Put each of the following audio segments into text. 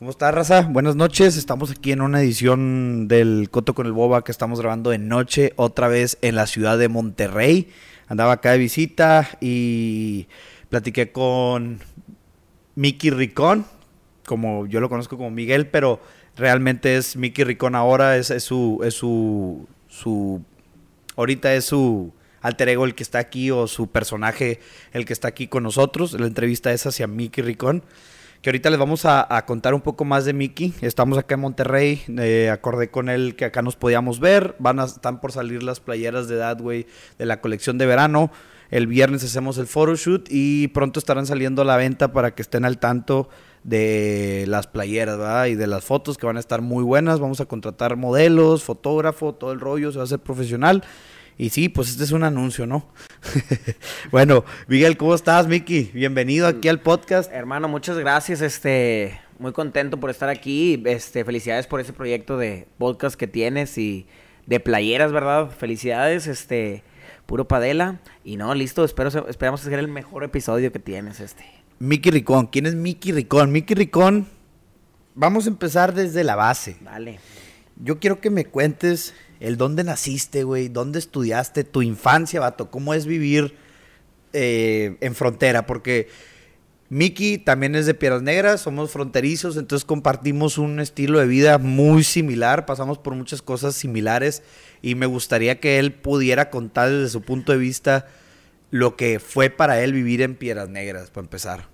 ¿Cómo está, raza? Buenas noches. Estamos aquí en una edición del Coto con el Boba que estamos grabando de noche, otra vez en la ciudad de Monterrey. Andaba acá de visita y platiqué con Mickey Ricón, como yo lo conozco como Miguel, pero realmente es Mickey Ricón ahora, es, su, es su, su, ahorita es su alter ego el que está aquí o su personaje el que está aquí con nosotros. La entrevista es hacia Mickey Ricón que ahorita les vamos a, contar un poco más de Mickey. Estamos acá en Monterrey, eh, acordé con él que acá nos podíamos ver. Van a, están por salir las playeras de Dadway de la colección de verano. El viernes hacemos el photoshoot y pronto estarán saliendo a la venta para que estén al tanto de las playeras y de las fotos que van a estar muy buenas. Vamos a contratar modelos, fotógrafo, todo el rollo, se va a hacer profesional. Y sí, pues este es un anuncio, ¿no? bueno, Miguel, ¿cómo estás, Miki? Bienvenido aquí al podcast. Hermano, muchas gracias. Este, muy contento por estar aquí. Este, felicidades por ese proyecto de podcast que tienes y de playeras, ¿verdad? Felicidades, este, puro padela. Y no, listo, espero, esperamos hacer el mejor episodio que tienes, este. Miki Ricón, ¿quién es Miki Ricón? Miki Ricón, vamos a empezar desde la base. Vale. Yo quiero que me cuentes el dónde naciste, güey, dónde estudiaste, tu infancia, vato, cómo es vivir eh, en frontera, porque Miki también es de Piedras Negras, somos fronterizos, entonces compartimos un estilo de vida muy similar, pasamos por muchas cosas similares y me gustaría que él pudiera contar desde su punto de vista lo que fue para él vivir en Piedras Negras, para empezar.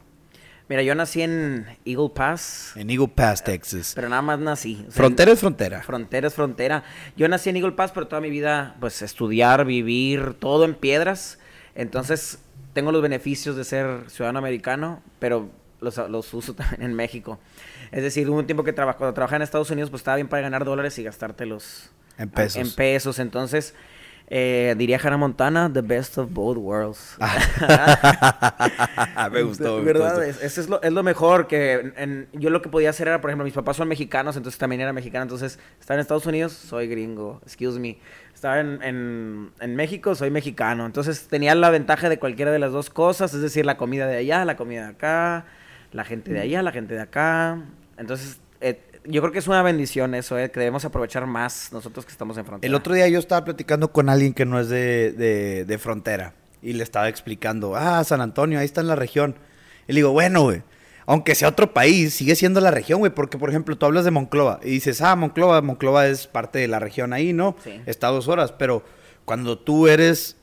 Mira, yo nací en Eagle Pass. En Eagle Pass, Texas. Pero nada más nací. frontera es frontera. Frontera es frontera. Yo nací en Eagle Pass, pero toda mi vida, pues, estudiar, vivir, todo en piedras. Entonces, tengo los beneficios de ser ciudadano americano, pero los, los uso también en México. Es decir, hubo un tiempo que trabajaba, cuando trabajaba en Estados Unidos, pues estaba bien para ganar dólares y gastártelos en pesos. En pesos. Entonces, eh, diría Hannah Montana, The Best of Both Worlds. me gustó. ¿Verdad? Es, es, lo, es, lo, mejor que yo lo que podía hacer era, por ejemplo, mis papás son mexicanos, entonces también era mexicano. Entonces, estaba en Estados Unidos, soy gringo, excuse me. Estaba en, en, en, México, soy mexicano. Entonces, tenía la ventaja de cualquiera de las dos cosas, es decir, la comida de allá, la comida de acá, la gente de allá, la gente de acá. Entonces, yo creo que es una bendición eso, eh, que debemos aprovechar más nosotros que estamos en frontera. El otro día yo estaba platicando con alguien que no es de, de, frontera y le estaba explicando, ah, San Antonio, ahí está en la región. Y le digo, bueno, güey, aunque sea otro país, sigue siendo la región, güey, porque por ejemplo tú hablas de Monclova y dices, ah, Monclova, Monclova es parte de la región ahí, ¿no? Sí. Está dos horas, pero cuando tú eres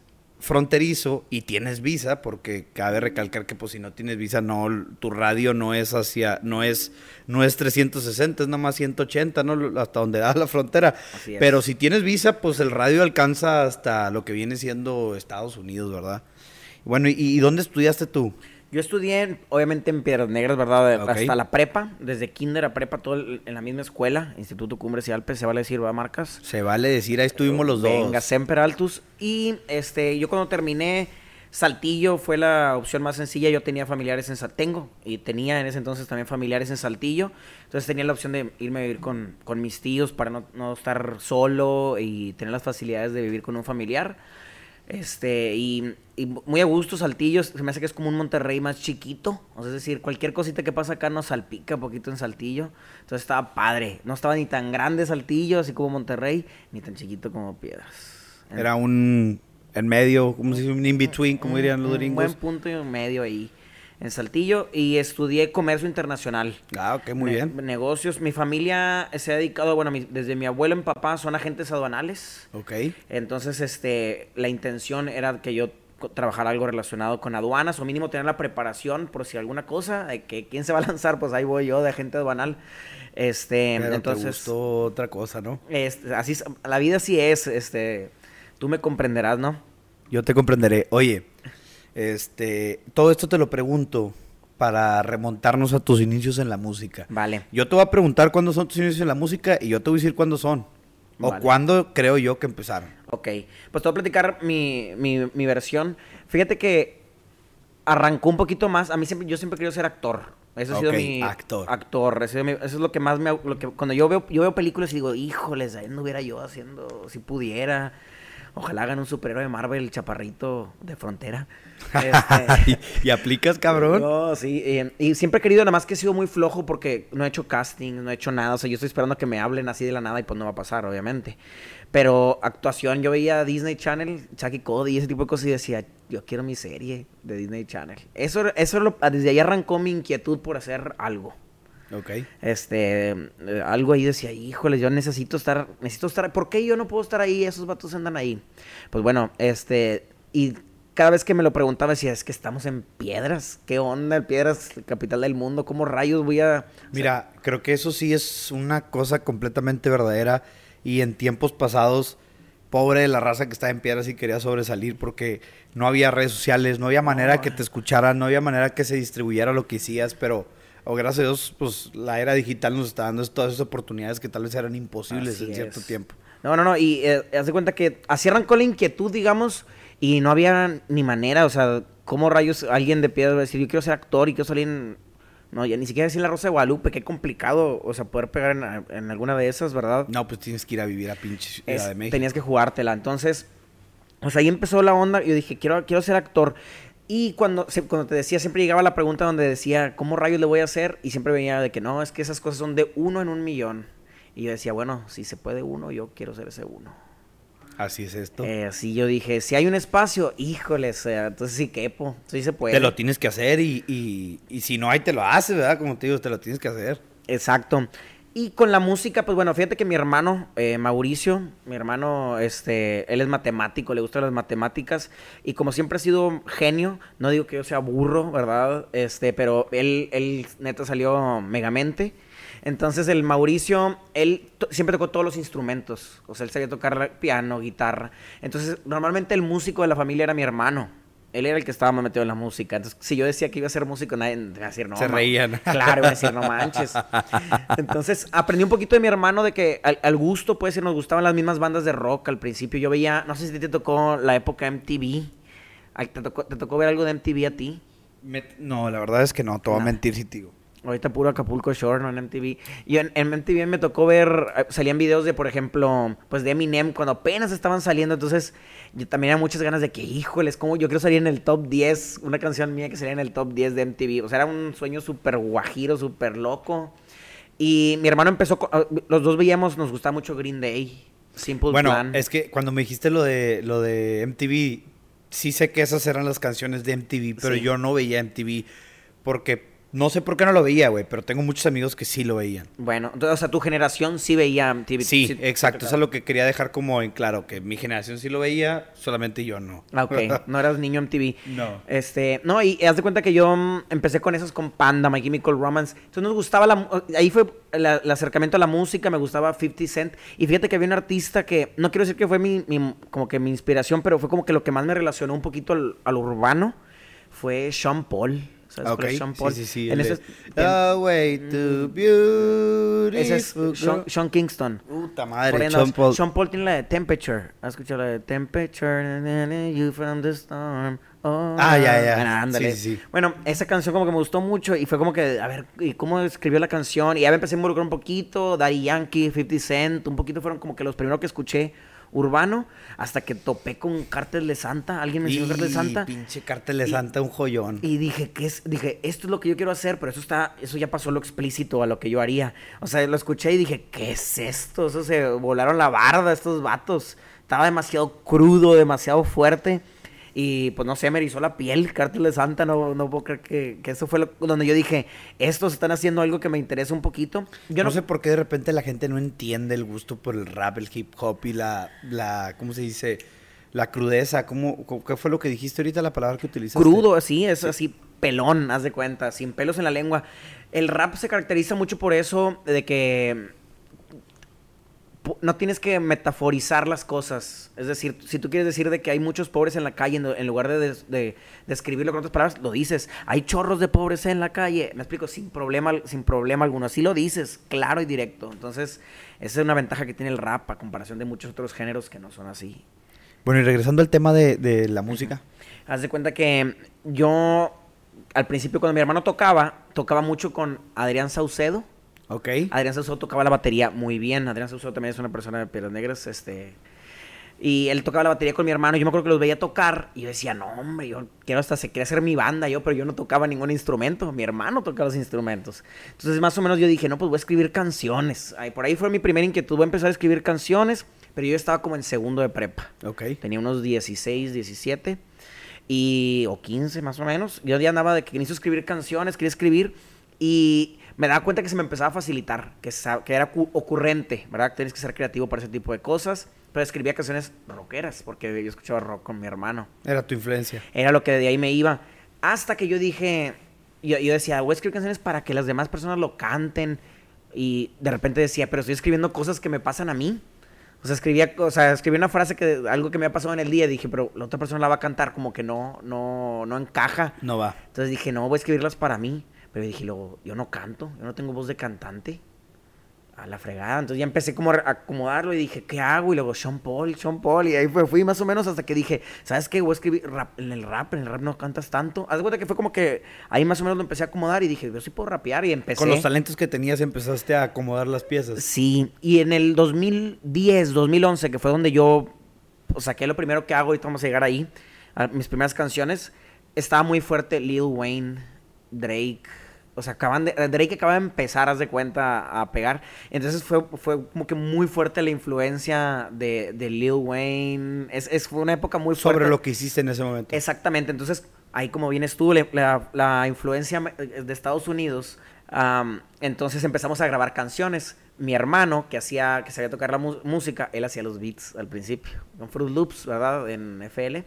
fronterizo y tienes visa, porque cabe recalcar que pues si no tienes visa, no, tu radio no es hacia, no es, no es 360, es nada más 180, ¿no? Hasta donde da la frontera. Pero si tienes visa, pues el radio alcanza hasta lo que viene siendo Estados Unidos, ¿verdad? Bueno, y dónde estudiaste tú? Yo estudié, obviamente, en Piedras Negras, ¿verdad? Hasta la prepa, desde kinder a prepa, todo en la misma escuela, Instituto Cumbres y Alpes, se vale decir, ¿va, Marcas? Se vale decir, ahí estuvimos los dos. Venga, Semper Altus. Y este, yo cuando terminé, Saltillo fue la opción más sencilla. Yo tenía familiares en Saltengo y tenía en ese entonces también familiares en Saltillo. Entonces tenía la opción de irme a vivir con, con mis tíos para no, no estar solo y tener las facilidades de vivir con un familiar. Este, y, muy a gusto, Saltillo, se me hace que es como un Monterrey más chiquito. es decir, cualquier cosita que pasa acá nos salpica un poquito en Saltillo. Entonces estaba padre. No estaba ni tan grande Saltillo, así como Monterrey, ni tan chiquito como Piedras. Era un en medio, como si un in-between, como dirían los gringos. Un buen punto y un medio ahí en Saltillo y estudié comercio internacional. Ah, ok, muy bien. Negocios. Mi familia se ha dedicado, bueno, desde mi abuelo y papá son agentes aduanales. Ok. Entonces, este, la intención era que yo trabajara algo relacionado con aduanas o mínimo tener la preparación por si alguna cosa, de que quién se va a lanzar, pues ahí voy yo de agente aduanal. Este, entonces. otra cosa, ¿no? así, la vida sí es, este, tú me comprenderás, ¿no? Yo te comprenderé. Oye, este, todo esto te lo pregunto para remontarnos a tus inicios en la música. Vale. Yo te voy a preguntar cuándo son tus inicios en la música y yo te voy a decir cuándo son. O cuándo creo yo que empezaron. Ok. Pues te voy a platicar mi, mi, mi versión. Fíjate que arrancó un poquito más. A mí siempre, yo siempre querido ser actor. Eso ha sido mi actor. Actor. Eso, es lo que más me lo que cuando yo veo yo veo películas y digo, "Híjoles, ahí no hubiera yo haciendo si pudiera." Ojalá hagan un superhéroe de Marvel, chaparrito de frontera. Este, ¿Y, aplicas, cabrón? No, sí. y siempre he querido, nada más que he sido muy flojo porque no he hecho casting, no he hecho nada. O sea, yo estoy esperando que me hablen así de la nada y pues no va a pasar, obviamente. Pero actuación, yo veía Disney Channel, Chucky Cody y ese tipo de cosas y decía, yo quiero mi serie de Disney Channel. Eso, eso lo, desde ahí arrancó mi inquietud por hacer algo. Ok. Este, eh, algo ahí decía, híjole, yo necesito estar, necesito estar, ¿por qué yo no puedo estar ahí? Esos vatos andan ahí. Pues bueno, este, y cada vez que me lo preguntaba decía, es que estamos en Piedras, ¿qué onda? Piedras, capital del mundo, ¿cómo rayos voy a...? Mira, creo que eso sí es una cosa completamente verdadera y en tiempos pasados, pobre de la raza que estaba en piedras y quería sobresalir porque no había redes sociales, no había manera que te escucharan, no había manera que se distribuyera lo que hacías, pero o gracias a Dios, pues la era digital nos está dando todas esas oportunidades que tal vez eran imposibles en cierto tiempo. No, no, no, y eh, haz de cuenta que así arrancó la inquietud, digamos, y no había ni manera, o sea, ¿cómo rayos alguien de piedra va a decir, yo quiero ser actor y quiero salir en no, ya ni siquiera decir la Rosa de Guadalupe, qué complicado, o sea, poder pegar en, alguna de esas, ¿verdad? No, pues tienes que ir a vivir a pinche Ciudad de México. Tenías que jugártela. Entonces, pues ahí empezó la onda. Yo dije, quiero, quiero ser actor. Y cuando, cuando te decía, siempre llegaba la pregunta donde decía, ¿cómo rayos le voy a hacer? Y siempre venía de que no, es que esas cosas son de uno en un millón. Y yo decía, bueno, si se puede uno, yo quiero ser ese uno. Así es esto. Eh, así yo dije, si hay un espacio, híjole, o sea, entonces sí quepo, sí se puede. Te lo tienes que hacer y, y, y, si no hay, te lo haces, ¿verdad? Como te digo, te lo tienes que hacer. Exacto. Y con la música, pues bueno, fíjate que mi hermano, eh, Mauricio, mi hermano, este, él es matemático, le gustan las matemáticas y como siempre ha sido genio, no digo que yo sea burro, ¿verdad? Este, pero él, él neta salió megamente. Entonces el Mauricio, él siempre tocó todos los instrumentos. O sea, él sabía tocar piano, guitarra. Entonces, normalmente el músico de la familia era mi hermano. Él era el que estaba más metido en la música. Entonces, si yo decía que iba a ser músico, nadie me iba a decir no. Se reían. Claro, iba a decir no manches. Entonces, aprendí un poquito de mi hermano de que al, gusto, pues, nos gustaban las mismas bandas de rock al principio. Yo veía, no sé si te tocó la época MTV. ¿Te tocó, te tocó ver algo de MTV a ti? no, la verdad es que no, te voy a mentir si te digo. Ahorita puro Acapulco Shore, no en MTV. Y en, MTV me tocó ver, eh, salían videos de, por ejemplo, pues de Eminem cuando apenas estaban saliendo. Entonces, yo también había muchas ganas de que, híjoles, como yo quiero salir en el top 10, una canción mía que salía en el top 10 de MTV. O sea, era un sueño súper guajiro, súper loco. Y mi hermano empezó, ah, los dos veíamos, nos gustaba mucho Green Day, Simple bueno, es que cuando me dijiste lo de, lo de MTV, sí sé que esas eran las canciones de MTV, pero yo no veía MTV porque no sé por qué no lo veía, güey, pero tengo muchos amigos que sí lo veían. Bueno, entonces, o sea, tu generación sí veía TV. Sí, exacto. Eso es lo que quería dejar como en claro, que mi generación sí lo veía, solamente yo no. Ah, ok. no eras niño en TV. No. Este, no, y haz de cuenta que yo mm, empecé con esos con Panda, My Chemical Romance. Entonces nos gustaba la... Ahí fue el acercamiento a la música, me gustaba 50 Cent. Y fíjate que había un artista que, no quiero decir que fue mi, como que mi inspiración, pero fue como que lo que más me relacionó un poquito al, al urbano fue Sean Paul. ¿Sabes Sean Paul? Sí, sí, sí. En ese, The way to beauty. Ese es Sean, Kingston. Puta madre, Sean Paul. Sean Paul tiene la de Temperature. ¿Has escuchado la de Temperature? You from the storm. Oh, ah, ya, ya. Bueno, ándale. Sí, sí. Bueno, esa canción como que me gustó mucho y fue como que, a ver, ¿y cómo escribió la canción? Y ya me empecé a involucrar un poquito. Daddy Yankee, 50 Cent, un poquito fueron como que los primeros que escuché urbano hasta que topé con Cártel de Santa. Alguien me enseñó Cártel de Santa. Pinche Cártel de Santa, un joyón. Y dije, ¿qué es? Dije, esto es lo que yo quiero hacer, pero eso está, eso ya pasó lo explícito a lo que yo haría. O sea, lo escuché y dije, ¿qué es esto? Eso se volaron la barda estos vatos. Estaba demasiado crudo, demasiado fuerte. Y pues no sé, me erizó la piel, Cártel de Santa, no, no puedo creer que, que eso fue donde yo dije, estos están haciendo algo que me interesa un poquito. Yo no, sé por qué de repente la gente no entiende el gusto por el rap, el hip hop y la, la ¿cómo se dice? La crudeza, ¿cómo, ¿qué fue lo que dijiste ahorita, la palabra que utilizaste? Crudo, así, es así, pelón, haz de cuenta, sin pelos en la lengua. El rap se caracteriza mucho por eso, de que no tienes que metaforizar las cosas. Es decir, si tú quieres decir de que hay muchos pobres en la calle, en, lugar de, describirlo con otras palabras, lo dices. Hay chorros de pobres en la calle. Me explico, sin problema, sin problema alguno. Así lo dices, claro y directo. Entonces, esa es una ventaja que tiene el rap a comparación de muchos otros géneros que no son así. Bueno, y regresando al tema de, de la música. Haz de cuenta que yo, al principio cuando mi hermano tocaba, tocaba mucho con Adrián Saucedo Ok. Adrián Saucedo tocaba la batería muy bien. Adrián Saucedo también es una persona de piedras negras. Este, Y él tocaba la batería con mi hermano. Yo me acuerdo que los veía tocar. Y yo decía, no, hombre, yo quiero hasta se quería hacer mi banda yo, pero yo no tocaba ningún instrumento. Mi hermano tocaba los instrumentos. Entonces, más o menos yo dije, no, pues voy a escribir canciones. Ahí, por ahí fue mi primera inquietud. Voy a empezar a escribir canciones. Pero yo estaba como en segundo de prepa. Ok. Tenía unos 16, 17 y, o 15 más o menos. Yo ya andaba de que necesito escribir canciones, quería escribir y me daba cuenta que se me empezaba a facilitar, que, que era ocurrente, ¿verdad? Que tienes que ser creativo para ese tipo de cosas. Pero escribía canciones rockeras, porque yo escuchaba rock con mi hermano. Era tu influencia. Era lo que de ahí me iba. Hasta que yo dije, yo, yo decía, voy a escribir canciones para que las demás personas lo canten. Y de repente decía, pero estoy escribiendo cosas que me pasan a mí. O sea, escribía, o sea, escribí una frase que algo que me ha pasado en el día, dije, pero la otra persona la va a cantar como que no, no, no encaja. No va. Entonces dije, no, voy a escribirlas para mí. Pero dije, luego, yo no canto, yo no tengo voz de cantante a la fregada. Entonces ya empecé como a acomodarlo y dije, ¿qué hago? Y luego Sean Paul, Sean Paul. Y ahí fue, fui más o menos hasta que dije, ¿sabes qué? Voy a escribir rap, en el rap, en el rap no cantas tanto. Haz de cuenta que fue como que ahí más o menos lo empecé a acomodar y dije, yo sí puedo rapear y empecé. Con los talentos que tenías empezaste a acomodar las piezas. Sí, y en el 2010, 2011, que fue donde yo saqué lo primero que hago, ahorita vamos a llegar ahí, a mis primeras canciones, estaba muy fuerte Lil Wayne, Drake o sea, acaban de, Drake acaba de empezar, haz de cuenta, a pegar. Entonces fue, fue como que muy fuerte la influencia de, de Lil Wayne. Es, es, fue una época muy fuerte. Sobre lo que hiciste en ese momento. Exactamente. Entonces, ahí como vienes tú, la, la, influencia de Estados Unidos. entonces empezamos a grabar canciones. Mi hermano, que hacía, que sabía tocar la música, él hacía los beats al principio. Con Fruit Loops, ¿verdad? En FL.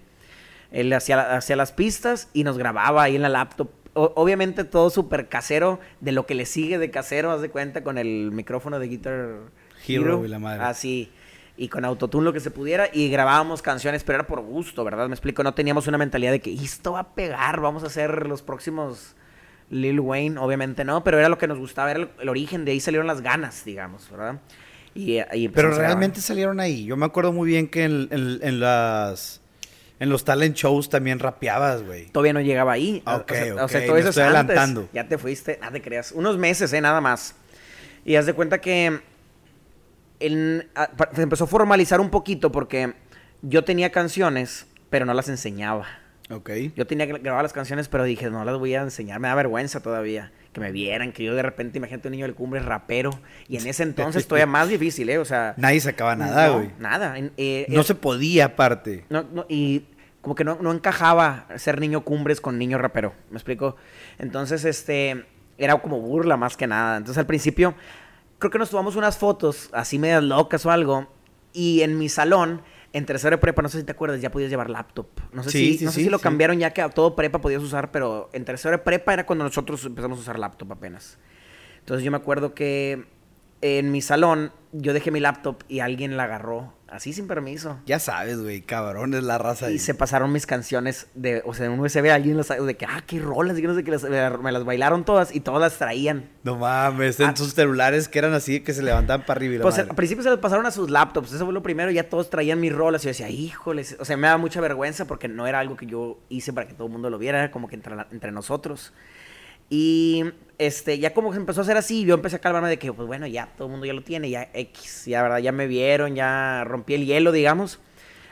Él hacía, hacía las pistas y nos grababa ahí en la laptop obviamente todo súper casero, de lo que le sigue de casero, haz de cuenta, con el micrófono de Guitar Hero, y la madre. Así. Y con autotune lo que se pudiera. Y grabábamos canciones, pero era por gusto, ¿verdad? Me explico. No teníamos una mentalidad de que esto va a pegar, vamos a hacer los próximos Lil Wayne. Obviamente no, pero era lo que nos gustaba, era el, origen. De ahí salieron las ganas, digamos, ¿verdad? Y, pero realmente salieron ahí. Yo me acuerdo muy bien que en las en los talent shows también rapeabas, güey. Todavía no llegaba ahí. Ok, o sea, o sea todo eso estoy adelantando. Ya te fuiste, nada te creas. Unos meses, eh, nada más. Y haz de cuenta que se empezó a formalizar un poquito porque yo tenía canciones, pero no las enseñaba. Ok. Yo tenía que grabar las canciones, pero dije, no las voy a enseñar. Me da vergüenza todavía que me vieran, que yo de repente, imagínate un niño del cumbre rapero. Y en ese entonces todavía más difícil, ¿eh? O sea. Nadie sacaba nada, güey. nada. Eh, no se podía, aparte. No, no, y como que no, no encajaba ser niño cumbres con niño rapero. ¿Me explico? Entonces, este. Era como burla más que nada. Entonces, al principio, creo que nos tomamos unas fotos así medias locas o algo. Y en mi salón en tercero de prepa, no sé si te acuerdas, ya podías llevar laptop. No sé, si, no sé si lo cambiaron ya que a todo prepa podías usar, pero en tercero de prepa era cuando nosotros empezamos a usar laptop apenas. Entonces yo me acuerdo que en mi salón yo dejé mi laptop y alguien la agarró así sin permiso. Ya sabes, güey, cabrón, es la raza. Y se pasaron mis canciones de, o sea, en un USB alguien las de que, ah, qué rolas, y no sé que me las bailaron todas y todas las traían. No mames, en ah. sus celulares que eran así que se levantaban para arriba. pues al principio se les pasaron a sus laptops, eso fue lo primero, ya todos traían mis rolas y yo decía, híjoles, o sea, me da mucha vergüenza porque no era algo que yo hice para que todo el mundo lo viera, era como que entre, entre nosotros. Y este, ya como se empezó a hacer así, yo empecé a calmarme de que, pues bueno, ya todo el mundo ya lo tiene, ya X, ya, ¿verdad? Ya me vieron, ya rompí el hielo, digamos,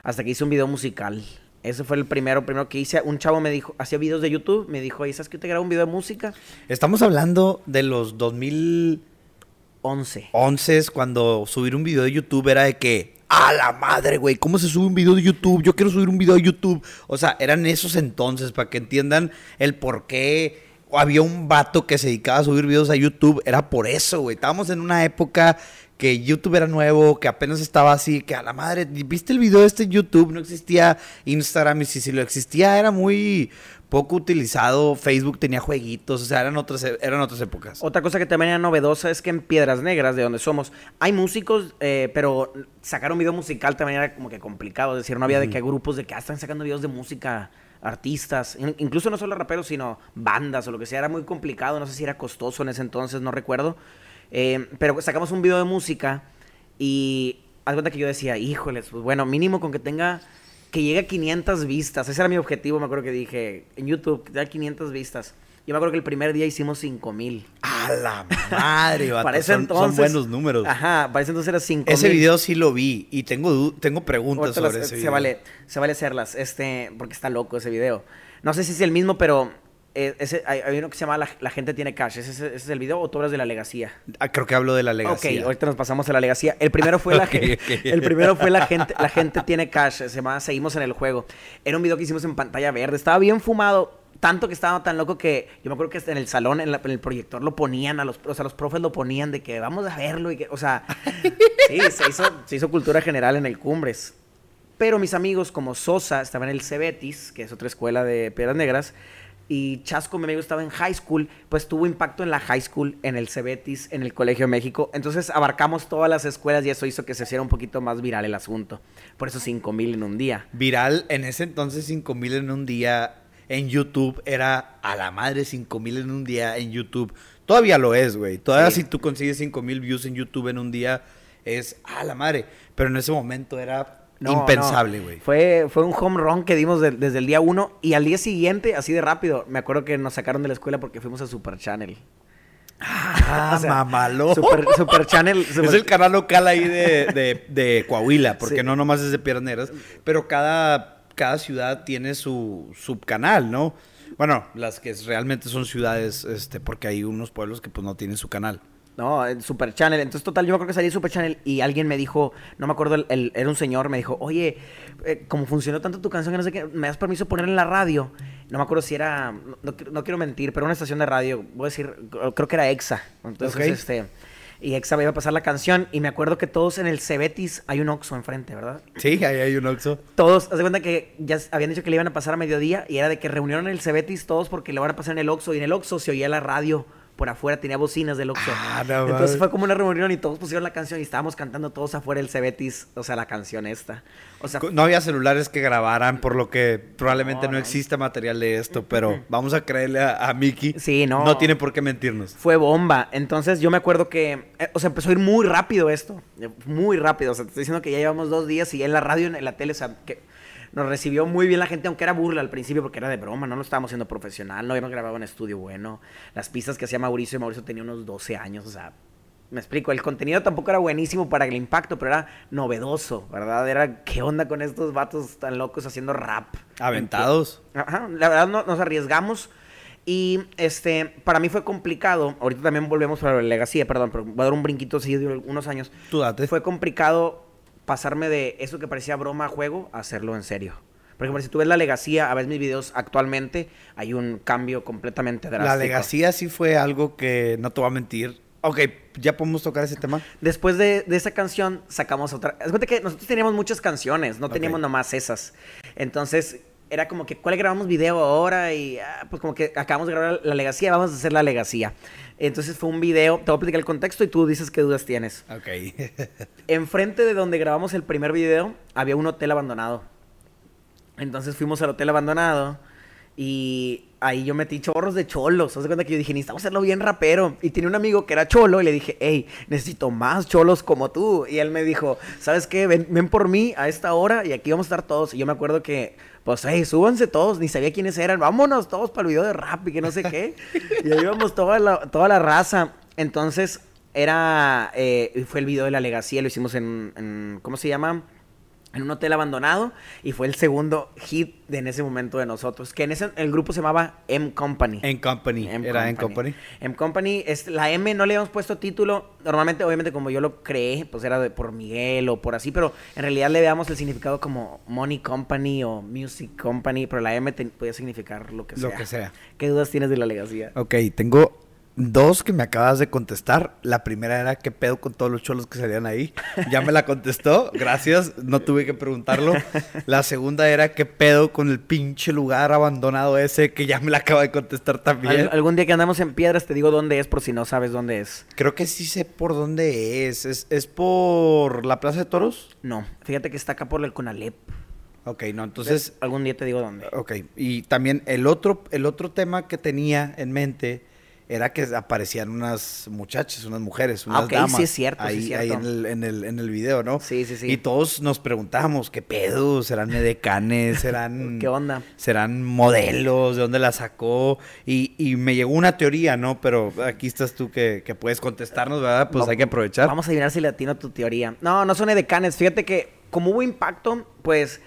hasta que hice un video musical. Ese fue el primero, primero que hice. Un chavo me dijo, hacía videos de YouTube, me dijo, ¿sabes que te grabo un video de música? Estamos hablando de los 2011. 11 cuando subir un video de YouTube era de que, a la madre, güey, ¿cómo se sube un video de YouTube? Yo quiero subir un video de YouTube. O sea, eran esos entonces, para que entiendan el por qué había un vato que se dedicaba a subir videos a YouTube, era por eso, güey. Estábamos en una época que YouTube era nuevo, que apenas estaba así, que a la madre, ¿viste el video de este YouTube? No existía Instagram y si, si lo existía era muy poco utilizado, Facebook tenía jueguitos, o sea, eran otras, eran otras épocas. Otra cosa que también era novedosa es que en Piedras Negras, de donde somos, hay músicos, eh, pero sacar un video musical también era como que complicado, es decir, no había de que grupos de que ah, están sacando videos de música artistas, incluso no solo raperos, sino bandas o lo que sea, era muy complicado, no sé si era costoso en ese entonces, no recuerdo, eh, pero sacamos un video de música y haz cuenta que yo decía, híjoles, pues bueno, mínimo con que tenga, que llegue a 500 vistas, ese era mi objetivo, me acuerdo que dije, en YouTube, que tenga 500 vistas. Yo me acuerdo que el primer día hicimos 5 mil. A la madre, vato, ese son, entonces- son buenos números. Ajá, para ese entonces era 5 Ese video sí lo vi y tengo, tengo preguntas sobre las- ese se video. vale, se vale hacerlas, este, porque está loco ese video. No sé si es el mismo, pero eh, ese, hay, hay uno que se llama La, La gente tiene cash. ¿Ese, ese es el video o tú hablas de la legacía? Ah, creo que hablo de la legacía. Ok, ahorita nos pasamos a la legacía. El primero fue la el primero fue la gente, la gente tiene cash, se llama Seguimos en el juego. Era un video que hicimos en pantalla verde, estaba bien fumado, tanto que estaba tan loco que yo me acuerdo que en el salón, en, la- en el proyector lo ponían a los, o sea, los profes lo ponían de que vamos a verlo y que, o sea, sí, se hizo, se hizo cultura general en el Cumbres. Pero mis amigos como Sosa estaban en el Cebetis, que es otra escuela de Piedras Negras, y Chasco, mi amigo, estaba en high school, pues tuvo impacto en la high school, en el Cebetis, en el Colegio de México. Entonces abarcamos todas las escuelas y eso hizo que se hiciera un poquito más viral el asunto. Por eso 5 mil en un día. Viral, en ese entonces 5 mil en un día en YouTube era a la madre 5 mil en un día en YouTube. Todavía lo es, güey. Todavía Sí. si tú consigues 5 mil views en YouTube en un día es a la madre. Pero en ese momento era No, impensable, no. güey. Fue, fue un home run que dimos de- desde el día uno y al día siguiente, así de rápido, me acuerdo que nos sacaron de la escuela porque fuimos a Super Channel. Ah, O sea, mamalo. Super, Super Channel. Super- Es el canal local ahí de, de, de Coahuila, porque Sí. no nomás es de Piedras Negras, pero cada, cada ciudad tiene su subcanal, ¿no? Bueno, las que realmente son ciudades, este, porque hay unos pueblos que pues no tienen su canal. No, en Super Channel. Entonces, total, yo me acuerdo que salí en Super Channel y alguien me dijo, no me acuerdo, el, el- era un señor, me dijo, oye, eh, como funcionó tanto tu canción que no sé qué, ¿me das permiso ponerla en la radio? No me acuerdo si era, no, no quiero- no quiero mentir, pero una estación de radio, voy a decir, creo que era EXA. Entonces, este, y EXA iba a pasar la canción y me acuerdo que todos en el Cebetis hay un Oxxo enfrente, ¿verdad? Sí, ahí hay un Oxxo. Todos, haz de cuenta que ya habían dicho que le iban a pasar a mediodía y era de que reunieron en el Cebetis todos porque le van a pasar en el Oxxo y en el Oxxo se oía la radio por afuera, tenía bocinas del Oxxo. Ah, no Entonces fue como una reunión y todos pusieron la canción y estábamos cantando todos afuera el Cebetis, o sea, la canción esta. O sea, No había celulares que grabaran, por lo que probablemente No, no, no. exista material de esto, pero vamos a creerle a, a Mickey. Sí, no. No tiene por qué mentirnos. fue bomba. Entonces yo me acuerdo que, eh, o sea, empezó a ir muy rápido esto, eh, muy rápido. O sea, te estoy diciendo que ya llevamos dos días y ya en la radio, en la tele, o sea, que nos recibió muy bien la gente, aunque era burla al principio porque era de broma, no lo estábamos haciendo profesional, no habíamos grabado en estudio bueno. Las pistas que hacía Mauricio, y Mauricio tenía unos 12 años, o sea, me explico, el contenido tampoco era buenísimo para el impacto, pero era novedoso, ¿verdad? Era, ¿qué onda con estos vatos tan locos haciendo rap? Aventados. Ajá, la verdad no, nos arriesgamos. Y este, para mí fue complicado. Ahorita también volvemos para la legacía, perdón, pero voy a dar un brinquito así de unos años. Tú date. Fue complicado pasarme de eso que parecía broma a juego a hacerlo en serio. Por ejemplo, si tú ves la legacía, a ver mis videos actualmente, hay un cambio completamente drástico. La legacía sí fue algo que no te voy a mentir. Ok, ya podemos tocar ese tema. Después de, de esa canción sacamos otra. Cuenta que nosotros teníamos muchas canciones, no teníamos Ok. nomás esas. Entonces era como que, ¿cuál grabamos video ahora? Y ah, pues como que acabamos de grabar la legacía, vamos a hacer la legacía. Entonces fue un video, te voy a platicar el contexto y tú dices qué dudas tienes. Ok. Enfrente de donde grabamos el primer video había un hotel abandonado. Entonces fuimos al hotel abandonado y ahí yo metí chorros de cholos. Haz de cuenta que yo dije, necesitamos hacerlo bien rapero. Y tenía un amigo que era cholo y le dije, hey, necesito más cholos como tú. Y él me dijo, ¿sabes qué? Ven, ven por mí a esta hora y aquí vamos a estar todos. Y yo me acuerdo que, pues, hey, súbanse todos. Ni sabía quiénes eran. Vámonos todos para el video de rap y que no sé qué. y ahí íbamos toda la, toda la raza. Entonces, era, eh, fue el video de la legacía, lo hicimos en, en- ¿cómo se llama? En un hotel abandonado y fue el segundo hit de en ese momento de nosotros, que en ese, el grupo se llamaba M Company. En Company. M Era en Company. M Company, es, la M no le habíamos puesto título. Normalmente, obviamente, como yo lo creé, pues era de, por Miguel o por así, pero en realidad le damos el significado como Money Company o Music Company, pero la M te- podía significar lo que sea. Lo que sea. ¿Qué dudas tienes de la legacía? Ok, tengo dos que me acabas de contestar. La primera era qué pedo con todos los cholos que salían ahí. Ya me la contestó, gracias, no tuve que preguntarlo. La segunda era qué pedo con el pinche lugar abandonado ese que ya me la acaba de contestar también. Al- algún día que andamos en piedras te digo dónde es por si no sabes dónde es. Creo que sí sé por dónde es. ¿Es, es por la Plaza de Toros? No, fíjate que está acá por el Conalep. Ok, no, entonces... algún día te digo dónde. Ok, y también el otro, el otro tema que tenía en mente era que aparecían unas muchachas, unas mujeres, Ah, unas ok, sí damas. es cierto, sí ahí, es cierto. ahí en el, en, el, en el video, ¿no? Sí, sí, sí. Y todos nos preguntábamos, ¿qué pedo? ¿Serán edecanes? ¿Serán... ¿Qué onda? ¿Serán modelos? ¿De dónde la sacó? Y, y me llegó una teoría, ¿no? Pero aquí estás tú que, que puedes contestarnos, ¿verdad? Pues hay que aprovechar. Vamos a adivinar si latino tu teoría. No, no son edecanes. Fíjate que como hubo impacto, pues,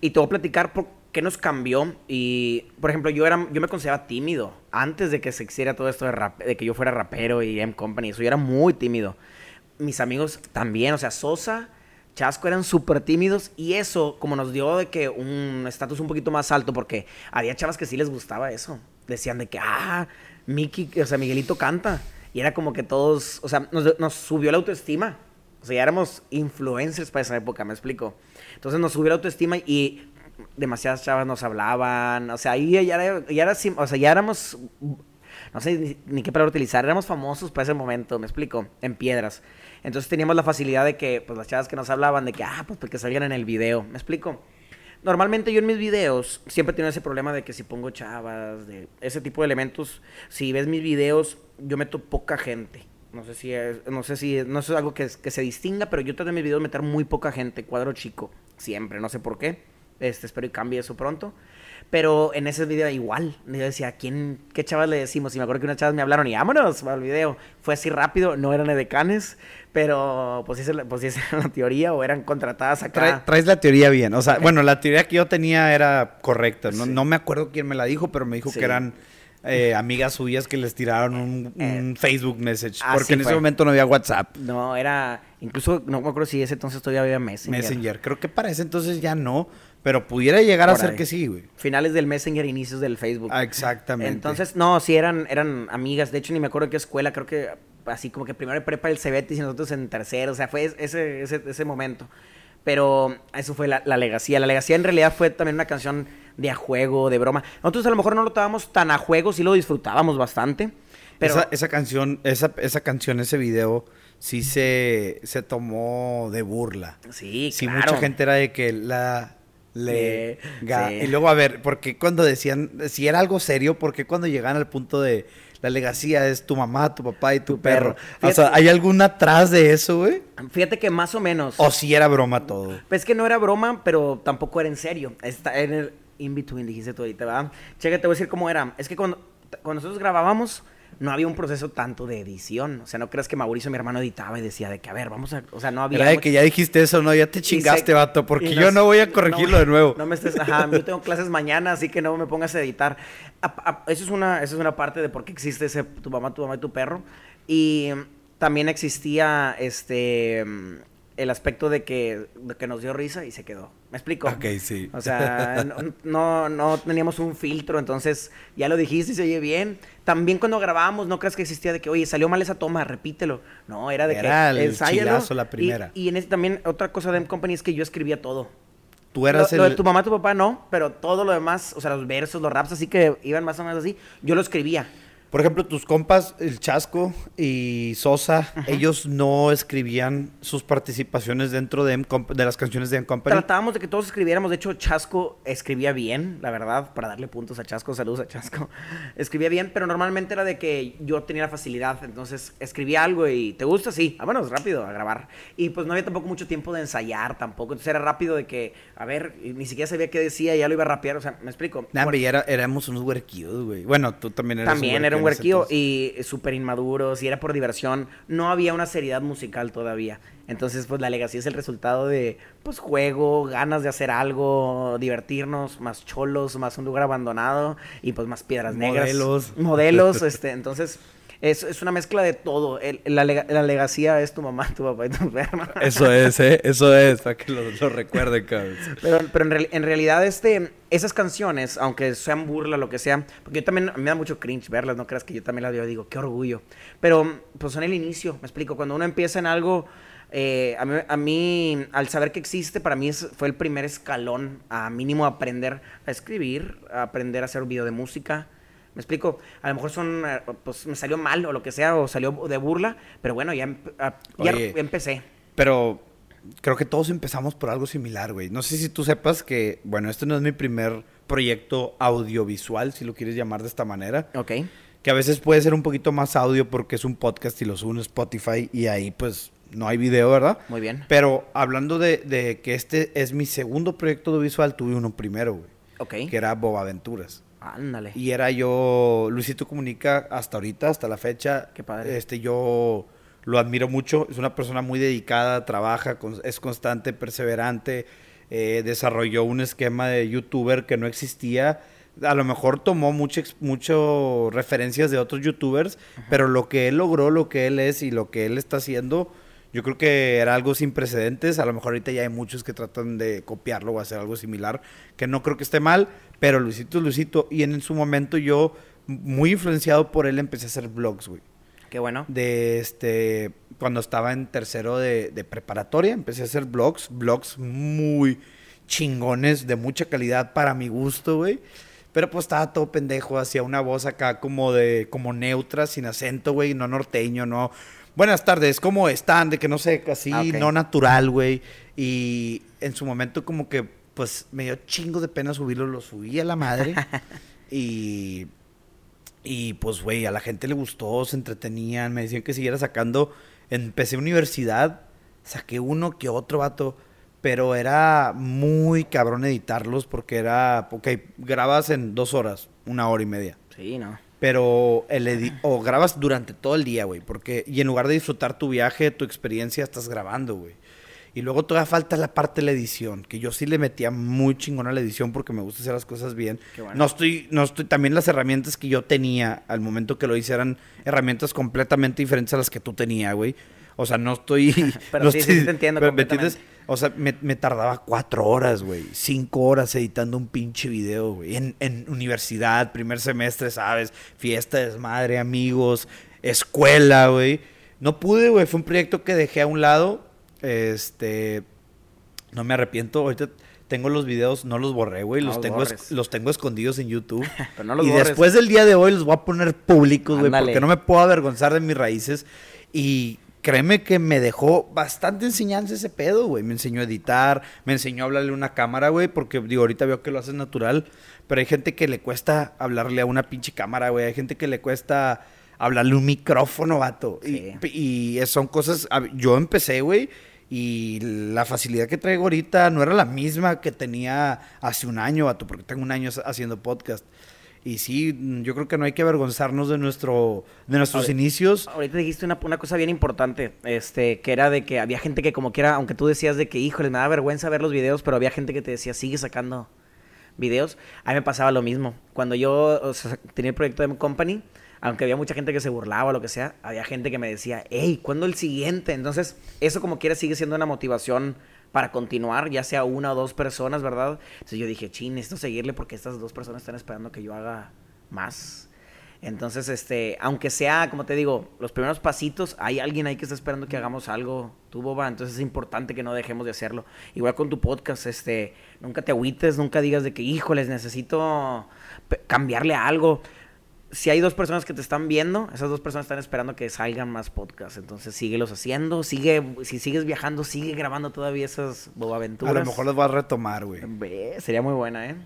y te voy a platicar por qué nos cambió. Y, por ejemplo, yo era, yo me consideraba tímido antes de que se hiciera todo esto de, que yo fuera rapero y M Company. Eso yo era muy tímido. Mis amigos también, o sea, Sosa, Chasco eran súper tímidos y eso como nos dio de que un estatus un poquito más alto porque había chavas que sí les gustaba eso. Decían de que, ah, Miki, o sea, Miguelito canta. Y era como que todos, o sea, nos, nos subió la autoestima. O sea, ya éramos influencers para esa época, me explico. Entonces nos subió la autoestima y demasiadas chavas nos hablaban. O sea, ahí ya era, ya era o sea, ya éramos, no sé ni, ni qué palabra utilizar, éramos famosos para ese momento, me explico, en piedras. Entonces teníamos la facilidad de que, pues las chavas que nos hablaban, de que, ah, pues porque salían en el video, me explico. Normalmente yo en mis videos siempre tengo ese problema de que si pongo chavas, de ese tipo de elementos, si ves mis videos, yo meto poca gente. No sé si es, no sé si es, no es algo que, que se distinga, pero yo trato en mis videos meter muy poca gente, cuadro chico, siempre, no sé por qué. Este, espero y cambie eso pronto. Pero en ese video igual, yo decía, ¿quién, qué chavas le decimos? Y me acuerdo que unas chavas me hablaron y vámonos para el video. Fue así rápido, no eran edecanes, pero pues esa, pues esa era la teoría o eran contratadas acá. Trae- traes la teoría bien. O sea, bueno, la teoría que yo tenía era correcta. No, Sí. no me acuerdo quién me la dijo, pero me dijo Sí. que eran eh, amigas suyas que les tiraron un, un Facebook message. así Porque en ese fue. momento no había WhatsApp. No, era, incluso no me acuerdo si ese entonces todavía había Messenger. Messenger. Creo que para ese entonces ya no, pero pudiera llegar a ser ahí. que sí, güey. Finales del Messenger, inicios del Facebook. Ah, exactamente. Entonces, no, sí eran, eran amigas. De hecho, ni me acuerdo qué escuela, creo que así como que primero de prepa el Cebetis y nosotros en tercero. O sea, fue ese, ese, ese momento. Pero eso fue la, la legacía. La legacía en realidad fue también una canción de a juego, de broma. Nosotros a lo mejor no lo tomábamos tan a juego, sí lo disfrutábamos bastante. Pero esa, esa canción, esa, esa canción, ese video, sí se, se tomó de burla. sí, Sí, claro. mucha gente era de que la le sí. y luego a ver, porque cuando decían si era algo serio, porque cuando llegan al punto de la legacía es tu mamá, tu papá y tu, Tu perro. perro. O sea, ¿hay alguna atrás de eso, güey? Fíjate que más o menos. O si era broma todo. Pues es que no era broma, pero tampoco era en serio. Está en el in-between, dijiste tú ahorita, ¿verdad? Checa, te voy a decir cómo era. Es que cuando, cuando nosotros grabábamos, no había un proceso tanto de edición. O sea, no creas que Mauricio, mi hermano, editaba y decía de que, a ver, vamos a... O sea, no había... Era de mucho- que ya dijiste eso, ¿no? Ya te chingaste, se- vato, porque yo no voy a corregirlo no, de nuevo. No me estés... Ajá, yo tengo clases mañana, así que no me pongas a editar. A- a- eso, es una, eso es una parte de por qué existe ese tu mamá, tu mamá y tu perro. Y también existía este... El aspecto de que, de que nos dio risa y se quedó. ¿Me explico? Ok, sí. O sea, no, no, no teníamos un filtro, entonces ya lo dijiste y se oye bien. También cuando grabábamos, no creas que existía de que, oye, salió mal esa toma, repítelo. No, era de Era que el chilazo la primera. Y, en ese también, otra cosa de M Company es que yo escribía todo. Tú eras lo, lo el... de tu mamá, tu papá no, pero todo lo demás, o sea, los versos, los raps, así que iban más o menos así, yo lo escribía. Por ejemplo, tus compas, el Chasco y Sosa, ellos no escribían sus participaciones dentro de, M Comp- de las canciones de M Company. Tratábamos de que todos escribiéramos. De hecho, Chasco escribía bien, la verdad, para darle puntos a Chasco. Saludos a Chasco. Escribía bien, pero normalmente era de que yo tenía la facilidad. Entonces, escribía algo y ¿te gusta? Sí. Vámonos rápido a grabar. Y pues no había tampoco mucho tiempo de ensayar tampoco. Entonces era rápido de que, a ver, ni siquiera sabía qué decía, ya lo iba a rapear. O sea, ¿me explico? Nah, Bueno, y era- éramos unos huerquillos, güey. Bueno, tú también eras también era un en huerquillo y súper inmaduros y era por diversión. No había una seriedad musical todavía. Entonces, pues la legacía es el resultado de, pues, juego, ganas de hacer algo, divertirnos, más cholos, más un lugar abandonado y pues más piedras negras. Modelos. Modelos, este, entonces... Es, es una mezcla de todo. El- la, la legacía es tu mamá, tu papá y tu perro. Eso es, ¿eh? Eso es, para que lo, lo recuerden, cabrón. Pero, pero en, real- en realidad, este, esas canciones, aunque sean burla, lo que sea, porque yo también a mí me da mucho cringe verlas, no creas que yo también las veo digo, qué orgullo. Pero, pues son el inicio, me explico. Cuando uno empieza en algo, eh, a, mí, a mí, al saber que existe, para mí es- fue el primer escalón a mínimo aprender a escribir, a aprender a hacer un video de música. Me explico, a lo mejor son, eh, pues me salió mal o lo que sea, o salió de burla, pero bueno, ya, empe- a- ya Oye. empecé. Pero creo que todos empezamos por algo similar, güey. No sé si tú sepas que, bueno, este no es mi primer proyecto audiovisual, si lo quieres llamar de esta manera. Ok. que a veces puede ser un poquito más audio porque es un podcast y lo subo en Spotify y ahí pues no hay video, ¿verdad? Muy bien. Pero hablando de, de que este es mi segundo proyecto audiovisual, tuve uno primero, güey. Ok. Que era Bob Aventuras. Ándale. Y era yo, Luisito Comunica, hasta ahorita, hasta la fecha. Qué padre. Este, yo lo admiro mucho. Es una persona muy dedicada, trabaja, con- es constante, perseverante. eh, desarrolló un esquema de youtuber que no existía. A lo mejor tomó mucho, ex- mucho referencias de otros youtubers, pero lo que él logró, lo que él es y lo que él está haciendo, yo creo que era algo sin precedentes. A lo mejor ahorita ya hay muchos que tratan de copiarlo o hacer algo similar, que no creo que esté mal, pero Luisito es Luisito. Y en, su momento yo, muy influenciado por él, empecé a hacer vlogs, güey. Qué bueno. De este, cuando estaba en tercero de, de preparatoria, empecé a hacer vlogs, vlogs muy chingones, de mucha calidad para mi gusto, güey. Pero pues estaba todo pendejo, hacía una voz acá como de, como neutra, sin acento, güey, no norteño, no. Buenas tardes, ¿cómo están? De que no sé, así, Ah, no natural, güey. Y en su momento como que, pues, me dio chingo de pena subirlo, lo subí a la madre. y, y pues, güey, a la gente le gustó, se entretenían, me decían que siguiera sacando. Empecé universidad, saqué uno que otro vato, pero era muy cabrón editarlos porque era, ok, grabas en dos horas, una hora y media. Sí, no. Pero el o grabas durante todo el día, güey, porque y en lugar de disfrutar tu viaje, tu experiencia, estás grabando, güey. Y luego todavía falta la parte de la edición, que yo sí le metía muy chingón a la edición porque me gusta hacer las cosas bien. Bueno. No estoy no estoy también las herramientas que yo tenía al momento que lo hice eran herramientas completamente diferentes a las que tú tenías, güey. O sea, no estoy Pero no sí, sí, sí te entiendo pero, ¿me entiendes? O sea, me, me tardaba cuatro horas, güey. Cinco horas editando un pinche video, güey. En, en universidad, primer semestre, ¿sabes? Fiesta, desmadre, amigos, escuela, güey. No pude, güey. Fue un proyecto que dejé a un lado. Este. No me arrepiento. Ahorita tengo los videos, no los borré, güey. Los, tengo, es- los tengo escondidos en YouTube. Pero no los y borres. después del día de hoy los voy a poner públicos, güey. Porque no me puedo avergonzar de mis raíces. Y créeme que me dejó bastante enseñanza ese pedo, güey. Me enseñó a editar, me enseñó a hablarle a una cámara, güey. Porque, digo, ahorita veo que lo haces natural. Pero hay gente que le cuesta hablarle a una pinche cámara, güey. Hay gente que le cuesta hablarle a un micrófono, vato. Sí. Y, y son cosas... Yo empecé, güey. Y la facilidad que traigo ahorita no era la misma que tenía hace un año, vato. Porque tengo un año haciendo podcast. Y sí, mm, yo creo que no hay que avergonzarnos de nuestro de nuestros Ahora- inicios. Ahorita dijiste una, una cosa bien importante, este, que era de que había gente que como quiera, aunque tú decías de que, híjole, me da vergüenza ver los videos, pero había gente que te decía, sigue sacando videos. A mí me pasaba lo mismo. Cuando yo o sea, tenía el proyecto de Company, aunque había mucha gente que se burlaba o lo que sea, había gente que me decía, hey, ¿cuándo el siguiente? Entonces, eso como quiera sigue siendo una motivación para continuar, ya sea una o dos personas, ¿verdad? Entonces yo dije, chin, necesito seguirle porque estas dos personas están esperando que yo haga más. Entonces, este, aunque sea, como te digo, los primeros pasitos, hay alguien ahí que está esperando que hagamos algo, tú, Boba, entonces es importante que no dejemos de hacerlo. Igual con tu podcast, este, nunca te agüites, nunca digas de que, híjoles, necesito cambiarle a algo. Si hay dos personas que te están viendo, esas dos personas están esperando que salgan más podcasts, entonces síguelos haciendo, sigue, si sigues viajando, sigue grabando todavía esas Boba A lo mejor los voy a retomar, güey. Sería muy buena, ¿eh?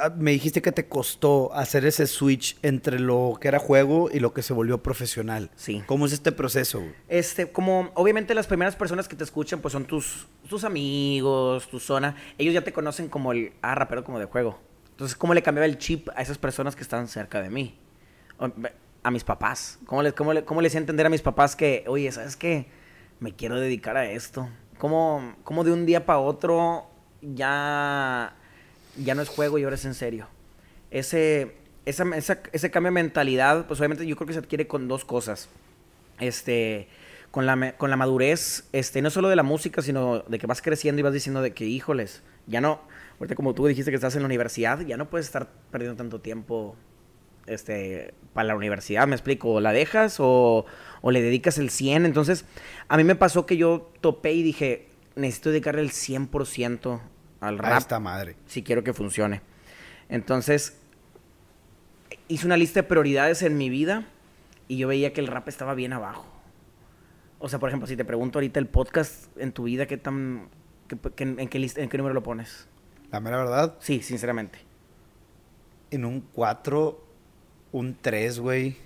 Ah, Me dijiste que te costó hacer ese switch entre lo que era juego y lo que se volvió profesional. Sí. ¿Cómo es este proceso? güey? Este, como obviamente las primeras personas que te escuchan, pues son tus, tus amigos, tu zona. Ellos ya te conocen como el, ah, rapero como de juego. Entonces, ¿cómo le cambiaba el chip a esas personas que están cerca de mí? A mis papás. ¿Cómo les, cómo, le- cómo les entender a mis papás que, oye, ¿sabes qué? Me quiero dedicar a esto. ¿Cómo, cómo de un día para otro ya, ya no es juego y ahora es en serio? Ese, esa, ese cambio de mentalidad, pues obviamente yo creo que se adquiere con dos cosas este, con la, con la madurez, este, no solo de la música, sino de que vas creciendo y vas diciendo de que, híjoles, ya no, ahorita como tú dijiste que estás en la universidad, ya no puedes estar perdiendo tanto tiempo este, para la universidad, me explico, o la dejas o, o le dedicas el 100, entonces a mí me pasó que yo topé y dije, necesito dedicarle el 100% al A rap esta madre. si quiero que funcione. Entonces, hice una lista de prioridades en mi vida y yo veía que el rap estaba bien abajo. O sea, por ejemplo, si te pregunto ahorita el podcast en tu vida, ¿qué tan, qué- qué- en, qué lista, ¿en qué número lo pones? La mera verdad, Sí, sinceramente. en un 4, un 3, güey.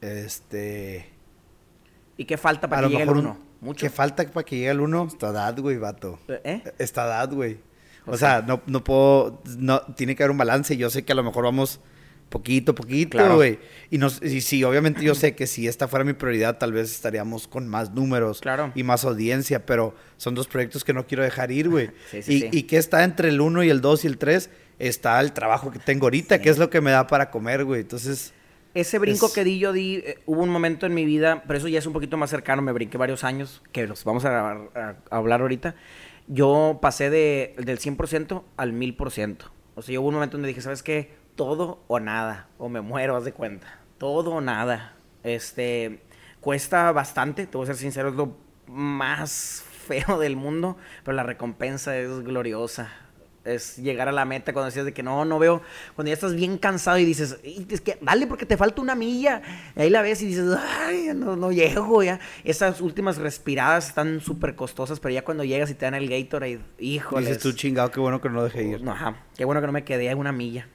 Este. ¿Y qué falta para a que llegue el mejor. 1? ¿Mucho? ¿Qué falta para que llegue el 1? Esta edad, güey, vato. ¿Eh? Esta edad, güey. O, O sea, no, no puedo. No, tiene que haber un balance. Yo sé que a lo mejor vamos poquito, poquito, Claro. güey. Y, nos, y sí, obviamente yo sé que si esta fuera mi prioridad, tal vez estaríamos con más números Claro. y más audiencia, pero son dos proyectos que no quiero dejar ir, güey. Sí, sí, y, sí. y que está entre el 1 y el 2 y el 3, está el trabajo que tengo ahorita, que es lo que me da para comer, güey. Entonces, Ese brinco Es- que di yo di, eh, hubo un momento en mi vida, pero eso ya es un poquito más cercano, me brinqué varios años, que los vamos a, a- a hablar ahorita. Yo pasé de, del 100% al 1000%. O sea, yo hubo un momento donde dije, ¿sabes qué? Todo o nada, o me muero, haz de cuenta. Todo o nada. Este, cuesta bastante, te voy a ser sincero, es lo más feo del mundo, pero la recompensa es gloriosa. Es llegar a la meta cuando decías de que no, no veo, cuando ya estás bien cansado y dices, "Y es que dale porque te falta una milla. Y ahí la ves y dices, ay, no, no llego ya. Esas últimas respiradas están súper costosas, pero ya cuando llegas y te dan el Gatorade, híjole. dices tú, chingado, qué bueno que no dejé ir. No, ajá. Qué bueno que no me quedé a una milla.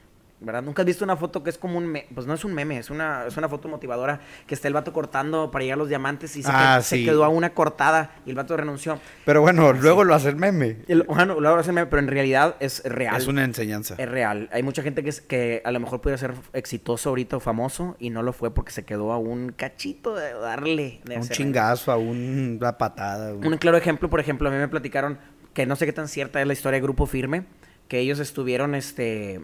¿Verdad? ¿Nunca has visto una foto que es como un meme? Pues no es un meme, es una, es una foto motivadora que está el vato cortando para llegar a los diamantes y se, Ah, que- se sí. quedó a una cortada y el vato renunció. Pero bueno, luego lo hace el meme. El, bueno, luego hace meme, pero en realidad es real. Es una enseñanza. Es real. Hay mucha gente que, es- que a lo mejor pudiera ser exitoso ahorita o famoso y no lo fue porque se quedó a un cachito de darle. De un chingazo, a un- una patada. güey. Un claro ejemplo, por ejemplo, a mí me platicaron que no sé qué tan cierta es la historia de Grupo Firme, que ellos estuvieron este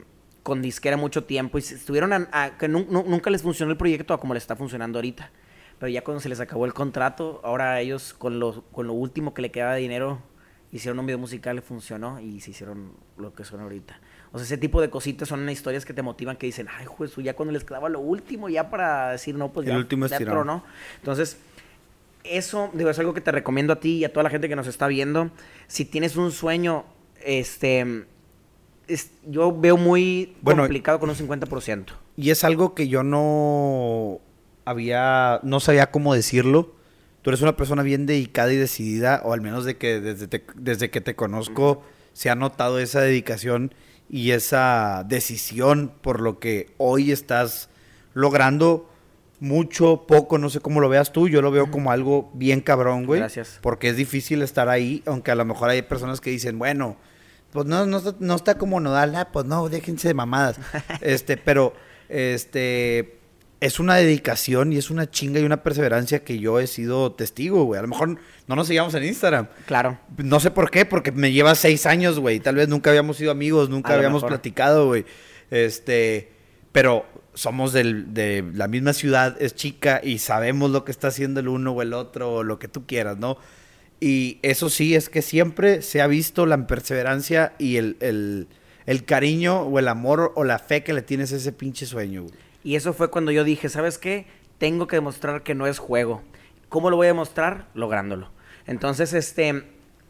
con disquera mucho tiempo y estuvieron a, a- que nu- nu- nunca les funcionó el proyecto a como le está funcionando ahorita. Pero ya cuando se les acabó el contrato, ahora ellos con lo, con lo último que le quedaba de dinero hicieron un video musical, le funcionó y se hicieron lo que son ahorita. O sea, ese tipo de cositas son historias que te motivan, que dicen, ay, juez, ya cuando les quedaba lo último, ya para decir, no, pues El ya, último ya tronó. Entonces, eso, digo, es algo que te recomiendo a ti y a toda la gente que nos está viendo. Si tienes un sueño, este, es- yo veo muy Bueno, complicado con un 50%. Y es algo que yo no había, no sabía cómo decirlo. Tú eres una persona bien dedicada y decidida, o al menos de que desde, te- desde que te conozco se ha notado esa dedicación y esa decisión por lo que hoy estás logrando mucho, poco, no sé cómo lo veas tú, yo lo veo como algo bien cabrón, güey. Gracias. Porque es difícil estar ahí, aunque a lo mejor hay personas que dicen, bueno, pues no, no, no está como nodal, ah, pues no, déjense de mamadas. este, pero, este, es una dedicación y es una chinga y una perseverancia que yo he sido testigo, güey. A lo mejor no nos seguíamos en Instagram. Claro. No sé por qué, porque me lleva seis años, güey. Tal vez nunca habíamos sido amigos, nunca habíamos mejor. platicado, güey. Este, pero somos del- de la misma ciudad, es chica y sabemos lo que está haciendo el uno o el otro o lo que tú quieras, ¿no? Y eso sí, es que siempre se ha visto la perseverancia y el, el- el cariño o el amor o la fe que le tienes a ese pinche sueño. Y eso fue cuando yo dije, ¿sabes qué? Tengo que demostrar que no es juego. ¿Cómo lo voy a demostrar? Lográndolo. Entonces, este,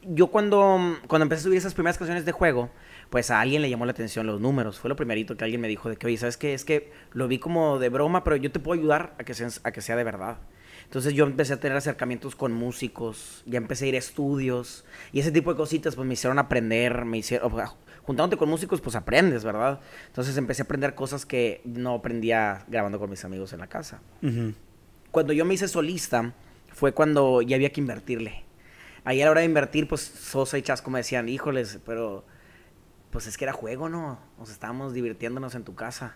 yo cuando, cuando empecé a subir esas primeras canciones de juego, pues a alguien le llamó la atención los números. Fue lo primerito que alguien me dijo de que, oye, ¿sabes qué? Es que lo vi como de broma, pero yo te puedo ayudar a que sea, a que sea de verdad. Entonces yo empecé a tener acercamientos con músicos, ya empecé a ir a estudios y ese tipo de cositas pues me hicieron aprender, me hicieron, juntándote con músicos pues aprendes, ¿verdad? Entonces empecé a aprender cosas que no aprendía grabando con mis amigos en la casa. Cuando yo me hice solista fue cuando ya había que invertirle. Ahí a la hora de invertir pues Sosa y Chasco me decían, híjoles, pero pues es que era juego, ¿no? Nos estábamos divirtiéndonos en tu casa.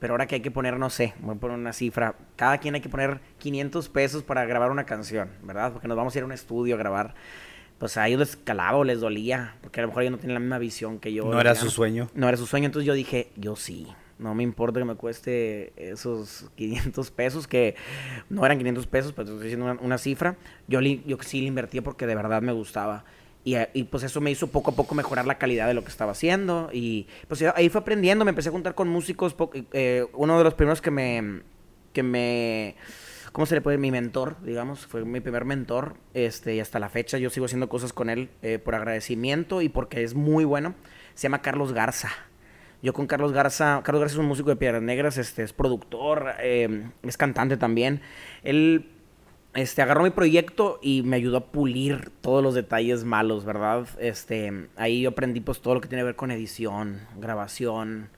Pero ahora que hay que poner, no sé, voy a poner una cifra. Cada quien hay que poner 500 pesos para grabar una canción, ¿verdad? Porque nos vamos a ir a un estudio a grabar. Pues a ellos les calaba o les dolía, porque a lo mejor ellos no tienen la misma visión que yo. No era su sueño. No era su sueño, entonces yo dije, yo sí. No me importa que me cueste esos 500 pesos, que no eran 500 pesos, pero estoy diciendo una, una cifra. Yo, li- yo sí le invertía porque de verdad me gustaba. Y, eh, y, pues eso me hizo poco a poco mejorar la calidad de lo que estaba haciendo. Y pues ahí fue aprendiendo, me empecé a juntar con músicos. po- eh, uno de los primeros que me, que me, ¿cómo se le puede? Mi mentor, digamos, fue mi primer mentor. Este, y hasta la fecha yo sigo haciendo cosas con él eh, por agradecimiento y porque es muy bueno. Se llama Carlos Garza. Yo con Carlos Garza, Carlos Garza es un músico de Piedras Negras, este, es productor, eh, es cantante también. Él este, agarró mi proyecto y me ayudó a pulir todos los detalles malos, ¿verdad? Este, ahí yo aprendí pues todo lo que tiene que ver con edición, grabación,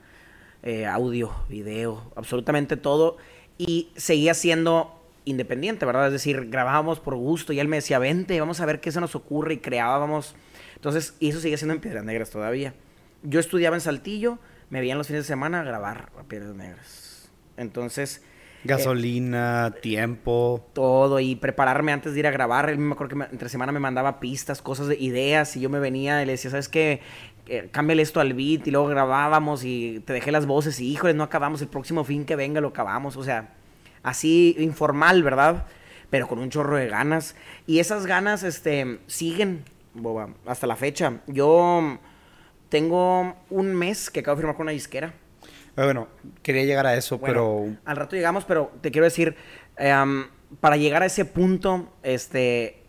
eh, audio, video, absolutamente todo. Y seguía siendo independiente, ¿verdad? Es decir, grabábamos por gusto y él me decía, vente, vamos a ver qué se nos ocurre y creábamos. Entonces, y eso sigue siendo en Piedras Negras todavía. Yo estudiaba en Saltillo, me veían los fines de semana a grabar a Piedras Negras. Entonces... Gasolina, tiempo. Todo, y prepararme antes de ir a grabar. Él me acuerdo que entre semana me mandaba pistas, cosas de ideas, y yo me venía y le decía, ¿sabes qué? Eh, cámbiale esto al beat, y luego grabábamos, y te dejé las voces, y híjole, no acabamos, el próximo fin que venga lo acabamos. O sea, así informal, ¿verdad? Pero con un chorro de ganas. Y esas ganas, este, siguen, boba, hasta la fecha. Yo tengo un mes que acabo de firmar con una disquera. Bueno, quería llegar a eso, pero... Al rato llegamos, pero te quiero decir, em, para llegar a ese punto, este,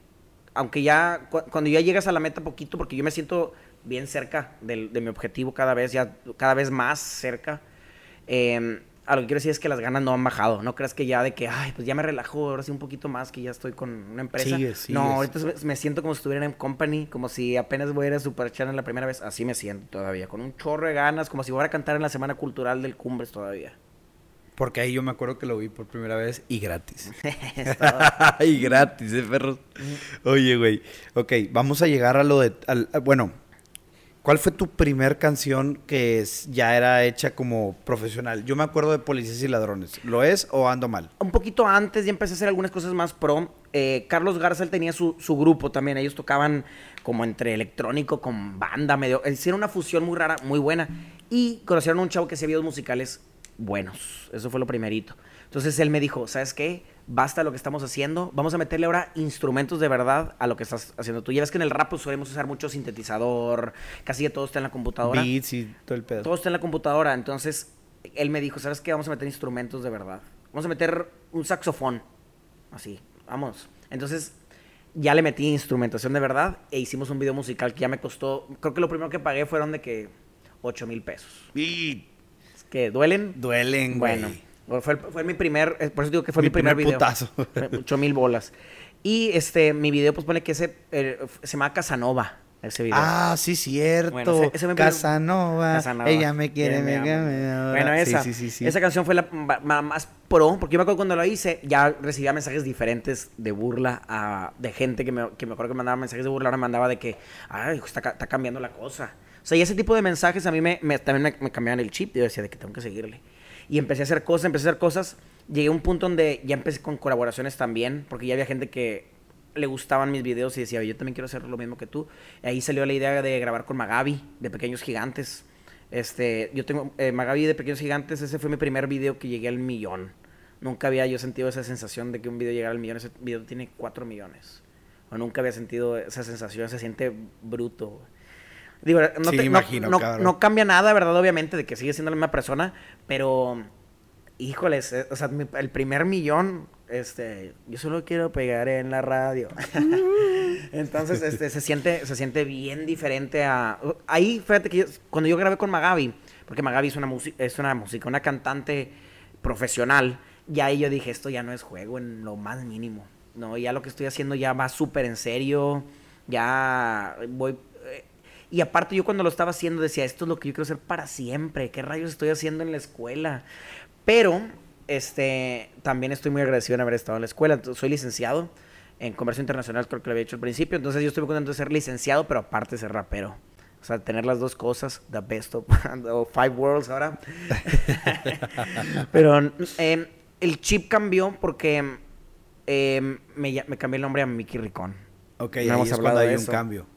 aunque ya, cuando ya llegas a la meta poquito, porque yo me siento bien cerca de mi objetivo cada vez, ya cada vez más cerca, eh, a lo que quiero decir es que las ganas no han bajado. No creas que ya de que, ay, pues ya me relajo, ahora sí un poquito más, que ya estoy con una empresa. no, ahorita me siento como si estuviera en company, como si apenas voy a ir a Super Channel la primera vez. Así me siento todavía, con un chorro de ganas, como si fuera a cantar en la Semana Cultural del Cumbres todavía. Porque ahí yo me acuerdo que lo vi por primera vez y gratis. y gratis, eh, perros. Oye, güey. Ok, vamos a llegar a lo de. bueno, ¿Cuál fue tu primer canción que ya era hecha como profesional? Yo me acuerdo de Policías y Ladrones. ¿Lo es o ando mal? Un poquito antes ya empecé a hacer algunas cosas más pro. Eh, Carlos Garza tenía su, grupo también. Ellos tocaban como entre electrónico con banda, medio. Hicieron una fusión muy rara, muy buena. Y conocieron a un chavo que hacía videos musicales buenos. Eso fue lo primerito. Entonces él me dijo, ¿sabes qué? Basta lo que estamos haciendo, vamos a meterle ahora instrumentos de verdad a lo que estás haciendo tú. Ya ves que en el rap pues, solemos usar mucho sintetizador, casi todo está en la computadora. Beats y todo el pedo. Todo está en la computadora, entonces él me dijo, ¿sabes qué? Vamos a meter instrumentos de verdad. Vamos a meter un saxofón, así, vamos. Entonces ya le metí instrumentación de verdad e hicimos un video musical que ya me costó, creo que lo primero que pagué fueron de que 8 mil pesos. Y... ¿Que duelen? Duelen, Bueno. Fue, fue mi primer, eh, por eso digo que fue mi, primer, video. Putazo. Ocho mil bolas. Y este, mi video, pues pone que ese, eh, se llama Casanova, ese video. Ah, sí, cierto. Casanova, Ella me quiere, me, Bueno, esa, sí, sí, sí, esa canción fue la más pro, porque yo me acuerdo cuando lo hice, ya recibía mensajes diferentes de burla a, de gente que me, que me acuerdo que mandaba mensajes de burla, ahora me mandaba de que, ay, está, está cambiando la cosa. O sea, y ese tipo de mensajes a mí me, también me, me cambiaban el chip. Yo decía de que tengo que seguirle. Y empecé a hacer cosas, empecé a hacer cosas. Llegué a un punto donde ya empecé con colaboraciones también, porque ya había gente que le gustaban mis videos y decía, yo también quiero hacer lo mismo que tú. Y ahí salió la idea de grabar con Magabi, de Pequeños Gigantes. Este, yo tengo eh, Magabi de Pequeños Gigantes, ese fue mi primer video que llegué al millón. Nunca había yo sentido esa sensación de que un video llegara al millón. Ese video tiene cuatro millones. O nunca había sentido esa sensación, se siente bruto. Digo, no, te, imagino, no, cambia nada, ¿verdad? Obviamente, de que sigue siendo la misma persona, pero, híjoles, eh, o sea, el primer millón, este, yo solo quiero pegar en la radio. Entonces, este, se siente, se siente bien diferente a... Ahí, fíjate que cuando yo grabé con Magabi, porque Magabi es una, es una música, una cantante profesional, ya ahí yo dije, esto ya no es juego en lo más mínimo. No, ya lo que estoy haciendo ya va súper en serio, ya voy y aparte yo cuando lo estaba haciendo decía, esto es lo que yo quiero hacer para siempre, ¿qué rayos estoy haciendo en la escuela? Pero, este, también estoy muy agradecido en haber estado en la escuela. soy licenciado en comercio internacional, creo que lo había dicho al principio. Entonces yo estoy muy contento de ser licenciado, pero aparte ser rapero. O sea, tener las dos cosas, the best of five worlds ahora. pero em, el chip cambió porque em, me, me, cambié el nombre a Mickey Ricón. Ok, ahí es cuando hay un cambio.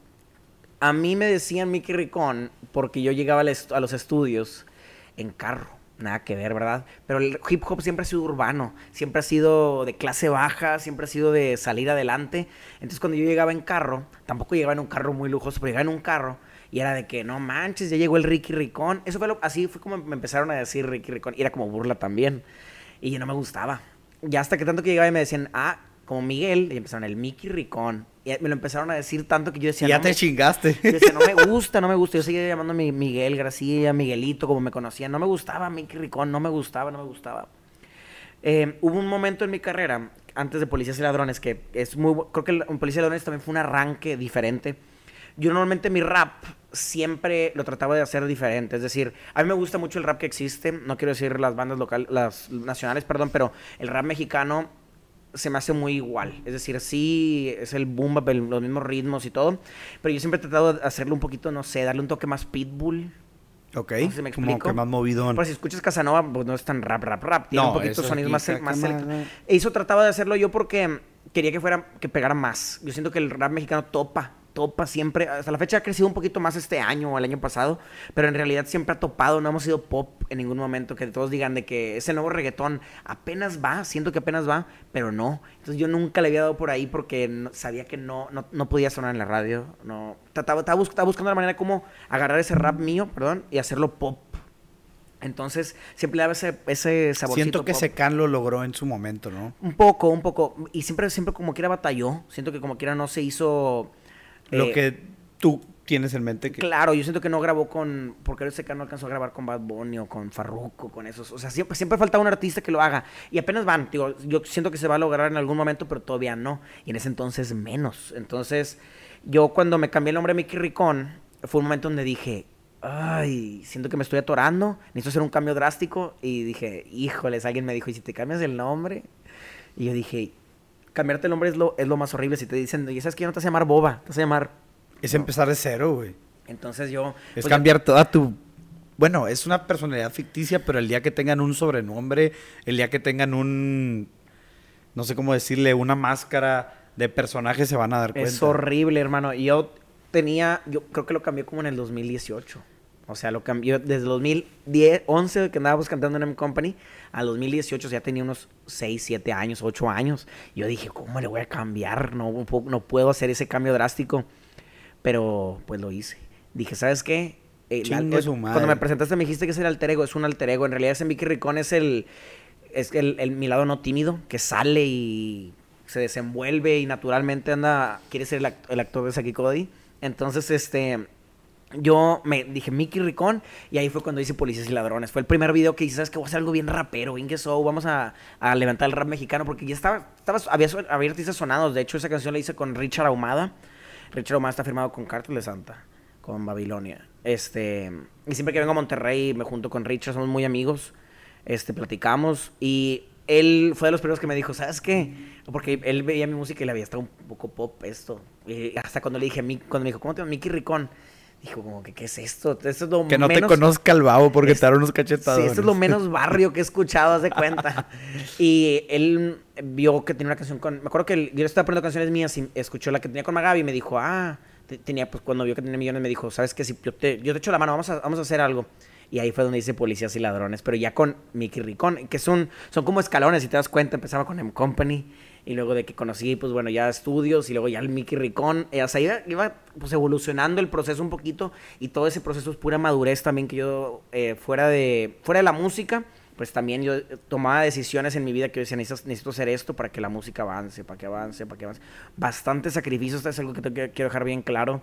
A mí me decían Mickey Ricón porque yo llegaba a los estudios en carro. Nada que ver, ¿verdad? Pero el hip hop siempre ha sido urbano, siempre ha sido de clase baja, siempre ha sido de salir adelante. Entonces cuando yo llegaba en carro, tampoco llegaba en un carro muy lujoso, pero llegaba en un carro y era de que no manches, ya llegó el Ricky Ricón. Eso fue lo, así fue como me empezaron a decir Ricky Ricón. Y era como burla también. Y yo no me gustaba. Ya hasta que tanto que llegaba y me decían, ah, como Miguel, y empezaron el Mickey Ricón. Y me lo empezaron a decir tanto que yo decía. ya te chingaste. Yo decía, no me gusta, no me gusta. Yo seguía llamándome Miguel García, Miguelito, como me conocían. No me gustaba Mickey Ricón, no me gustaba, no me gustaba. Eh, hubo un momento en mi carrera, antes de Policías y Ladrones, que es muy. Creo que en Policías y Ladrones también fue un arranque diferente. yo normalmente mi rap siempre lo trataba de hacer diferente. Es decir, a mí me gusta mucho el rap que existe. No quiero decir las bandas locales, las nacionales, perdón, pero el rap mexicano se me hace muy igual. Es decir, sí, es el boom bap, el- los mismos ritmos y todo. Pero yo siempre he tratado de hacerlo un poquito, no sé, darle un toque más pitbull. Ok. No sé si me como explico. que más movidón. Pero si escuchas Casanova, pues no es tan rap, rap, rap. Tiene No, un poquito sonidos más, más más, electro- ¿no? E Eso trataba de hacerlo yo porque quería que fuera, que pegara más. Yo siento que el rap mexicano topa, topa siempre. Hasta la fecha ha crecido un poquito más este año o el año pasado, pero en realidad siempre ha topado. No hemos sido pop en ningún momento. Que todos digan de que ese nuevo reggaetón apenas va, siento que apenas va, pero no. Entonces yo nunca le había dado por ahí porque no- sabía que no, no, no podía sonar en la radio. No, trataba, estaba, bus- estaba buscando la manera de cómo agarrar ese rap mío, perdón, y hacerlo pop. Entonces, siempre le daba ese, ese saborcito Siento que. Secan lo logró en su momento, ¿no? Un poco, un poco. Y siempre, siempre como quiera batalló. Siento que como quiera no se hizo... Lo eh, que tú tienes en mente que... Claro, yo siento que no grabó con... Porque ese no alcanzó a grabar con Bad Bunny o con Farruko, con esos. O sea, siempre, siempre falta un artista que lo haga. Y apenas van. Digo, yo siento que se va a lograr en algún momento, pero todavía no. Y en ese entonces menos. Entonces, yo cuando me cambié el nombre a Mickey Ricón, fue un momento donde dije... Ay, siento que me estoy atorando. Necesito hacer un cambio drástico. Y dije, híjoles, alguien me dijo, ¿y si te cambias el nombre? Y yo dije, cambiarte el nombre es lo, es lo más horrible. Si te dicen, y sabes que ya no te vas a llamar Boba, te vas a llamar. Es empezar de cero, güey. Entonces yo. Es pues, cambiar toda tu... Bueno, es una personalidad ficticia, pero el día que tengan un sobrenombre, el día que tengan un... No sé cómo decirle, una máscara de personaje se van a dar cuenta. Es horrible, hermano. Y yo tenía, yo creo que lo cambié como en el 2018. O sea, lo cambió desde 2010, 11 que andábamos cantando en M Company, a 2018 ya tenía unos 6, 7 años, 8 años. Yo dije, ¿cómo le voy a cambiar? No, no puedo hacer ese cambio drástico. Pero pues lo hice. Dije, ¿sabes qué? Eh, la- eh, su madre. Cuando me presentaste me dijiste que es el alter ego, es un alter ego. En realidad ese Mickey Ricón es el, es el, el- mi lado no tímido, que sale y se desenvuelve y naturalmente anda, quiere ser el, act- el actor de Saki Cody. Entonces, este, yo me dije Mickey Ricón y ahí fue cuando hice Policías y Ladrones. Fue el primer video que hice, ¿sabes que Voy a hacer algo bien rapero, Inge Show, vamos a, a levantar el rap mexicano porque ya estaba, había, había artistas sonados. De hecho, esa canción la hice con Richard Ahumada. Richard Ahumada está firmado con Cártel de Santa, con Babilonia. Este, y siempre que vengo a Monterrey me junto con Richard, somos muy amigos. Este, platicamos y él fue de los primeros que me dijo, ¿sabes qué? Porque él veía mi música y le había estado un poco pop esto. Y hasta cuando le dije, cuando me dijo, ¿cómo te llamas? Mickey Ricón. Dijo, como que, ¿qué es esto? Esto es lo Que no menos... te conozca el babo porque Es- te daron unos cachetados. Sí, esto es lo menos barrio que he escuchado, haz de cuenta. y él vio que tenía una canción con. Me acuerdo que él- yo estaba poniendo canciones mías y escuchó la que tenía con Magabi y me dijo, ah, te- tenía, pues cuando vio que tenía millones, me dijo, ¿sabes qué? Si yo te, yo te echo la mano, vamos a, vamos a hacer algo. Y ahí fue donde hice Policías y Ladrones, pero ya con Mickey Ricón, que son, son como escalones, si te das cuenta, empezaba con M Company. Y luego de que conocí, pues bueno, ya estudios y luego ya el Mickey Ricón. eh, o sea, iba, iba, pues evolucionando el proceso un poquito y todo ese proceso es pura madurez también que yo, eh, fuera, de, fuera de la música, pues también yo tomaba decisiones en mi vida que yo decía, necesito, necesito hacer esto para que la música avance, para que avance, para que avance. Bastante sacrificio, esto es algo que quiero quiero dejar bien claro.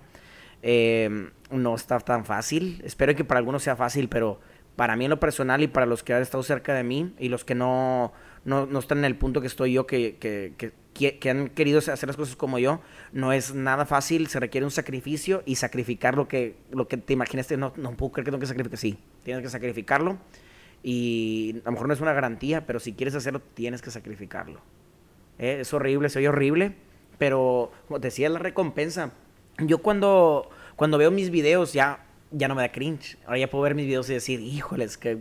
Eh, no está tan fácil. Espero que para algunos sea fácil, pero para mí en lo personal y para los que han estado cerca de mí y los que no, no, no están en el punto que estoy yo, que, que, que, que- han querido hacer las cosas como yo, no es nada fácil, se requiere un sacrificio y sacrificar lo que, lo que te imaginaste, no, no puedo creer que tengo que sacrificar, sí, tienes que sacrificarlo y a lo mejor no es una garantía, pero si quieres hacerlo, tienes que sacrificarlo. Eh, Es horrible, soy horrible, pero como decía, la recompensa. Yo cuando, cuando veo mis videos ya, ya no me da cringe. Ahora ya puedo ver mis videos y decir, híjoles, qué,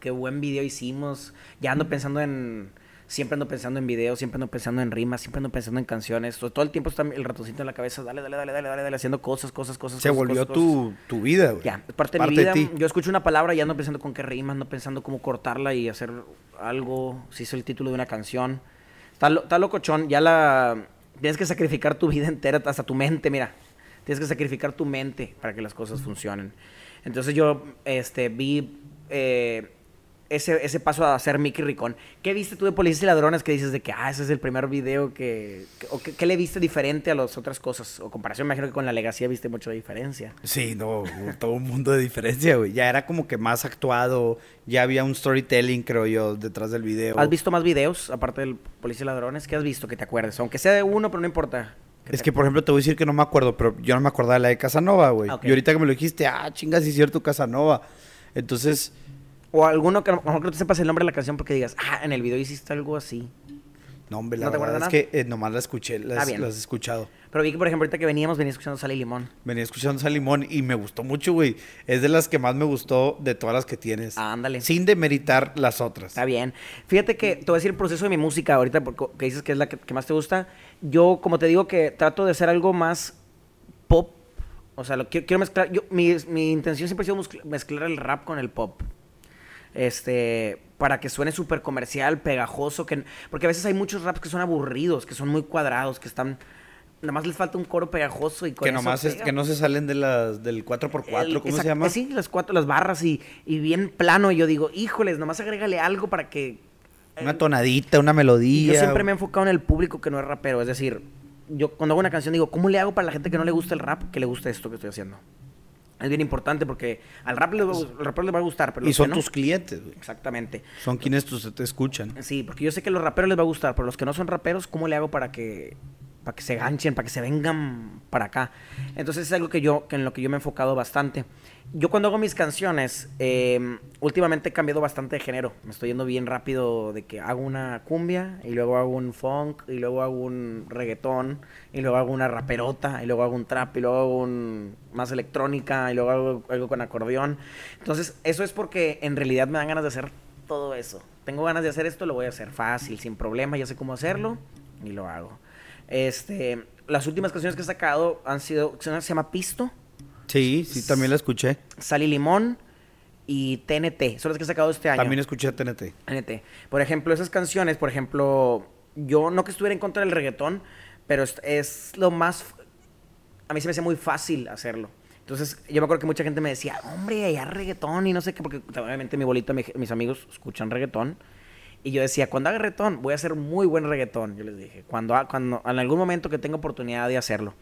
qué buen video hicimos. Ya ando pensando en... Siempre ando pensando en videos, siempre ando pensando en rimas, siempre ando pensando en canciones. Todo, el tiempo está el ratoncito en la cabeza, dale, dale, dale, dale, dale, dale, haciendo cosas, cosas, cosas. Se cosas, volvió cosas, tu, tu vida, güey. ya, es parte de mi vida. Yo escucho una palabra y ando pensando con qué rima, ando pensando cómo cortarla y hacer algo. Si es el título de una canción. Está, lo- está locochón. Ya la. Tienes que sacrificar tu vida entera, hasta tu mente, mira. Tienes que sacrificar tu mente para que las cosas funcionen. Entonces yo este, vi eh, ese, ese paso a hacer Mickey Ricón. ¿Qué viste tú de Policías y Ladrones que dices de que, ah, ese es el primer video que... que- o que- ¿Qué le viste diferente a las otras cosas? O comparación, me imagino que con la legacía viste mucha diferencia. Sí, no, todo un mundo de diferencia, güey. Ya era como que más actuado, ya había un storytelling, creo yo, detrás del video. ¿Has visto más videos, aparte del Policía y Ladrones? ¿Qué has visto que te acuerdes? Aunque sea de uno, pero no importa. Es que, por ejemplo, te voy a decir que no me acuerdo, pero yo no me acordaba de la de Casanova, güey. Ah. Y ahorita que me lo dijiste, ah, chingas, sí es cierto, Casanova. Entonces, O alguno que a lo mejor no te sepas el nombre de la canción porque digas, ah, en el video hiciste algo así. no, hombre, la ¿No te verdad es que eh, nomás la escuché, Ah, las, bien. las he escuchado. Pero vi que, por ejemplo, ahorita que veníamos, venía escuchando Sal y Limón. Venía escuchando San Limón y me gustó mucho, güey. Es de las que más me gustó de todas las que tienes. Ah, ándale. Sin demeritar las otras. Está bien. Fíjate que te voy a decir el proceso de mi música ahorita, porque que dices que es la que, que más te gusta. Yo, como te digo, que trato de hacer algo más pop. O sea, lo quiero, quiero mezclar. Yo, mi, mi intención siempre ha sido mezcl- mezclar el rap con el pop. Este, para que suene súper comercial, pegajoso. Que, porque a veces hay muchos raps que son aburridos, que son muy cuadrados, que están. Nada más les falta un coro pegajoso y con que nomás es- que no se salen de las del 4x4, El- ¿cómo se llama? Sí, las cuatro, las barras y, y bien plano. Y yo digo, híjoles, nomás agrégale algo para que Una tonadita, una y melodía. yo siempre me he enfocado en el público que no es rapero. Es decir, yo cuando hago una canción digo, ¿cómo le hago para la gente que no le gusta el rap que le guste esto que estoy haciendo? Es bien importante porque al rap le va, al rapero le va a gustar, pero Y son no- tus clientes, güey. Exactamente. Son quienes tus- te escuchan. Sí, porque yo sé que a los raperos les va a gustar, pero los que no son raperos, ¿cómo le hago para que para que se ganchen, para que se vengan para acá? Entonces es algo que yo que en lo que yo me he enfocado bastante. Yo cuando hago mis canciones, eh, últimamente he cambiado bastante de género. Me estoy yendo bien rápido de que hago una cumbia y luego hago un funk y luego hago un reggaetón y luego hago una raperota y luego hago un trap y luego hago un más electrónica y luego hago algo con acordeón. Entonces eso es porque en realidad me dan ganas de hacer todo eso. Tengo ganas de hacer esto, lo voy a hacer fácil, sin problema, ya sé cómo hacerlo y lo hago. Este, las últimas canciones que he sacado han sido, se llama Pisto, Sí, sí, también la escuché. Sal y Limón y TNT. Son las que he sacado este año. También escuché a TNT. TNT. Por ejemplo, esas canciones, por ejemplo, yo no que estuviera en contra del reggaetón, pero es, es lo más... A mí se me hacía muy fácil hacerlo. Entonces, yo me acuerdo que mucha gente me decía, hombre, ya reggaetón y no sé qué, porque obviamente mi bolita, mi- mis amigos escuchan reggaetón. Y yo decía, cuando haga reggaetón, voy a hacer muy buen reggaetón. Yo les dije, cuando, cuando en algún momento que tenga oportunidad de hacerlo.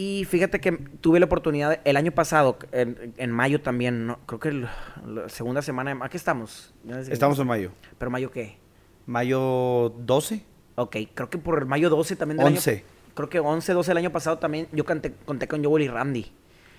Y fíjate que tuve la oportunidad el año pasado, en, en mayo también, ¿no? creo que el- la segunda semana, de- aquí estamos. Ya sé- Estamos en mayo. ¿Pero mayo qué? Mayo 12. Ok, creo que por mayo 12 también del año- 11. creo que 11, 12 del año pasado también yo canté, conté con Joel y Randy.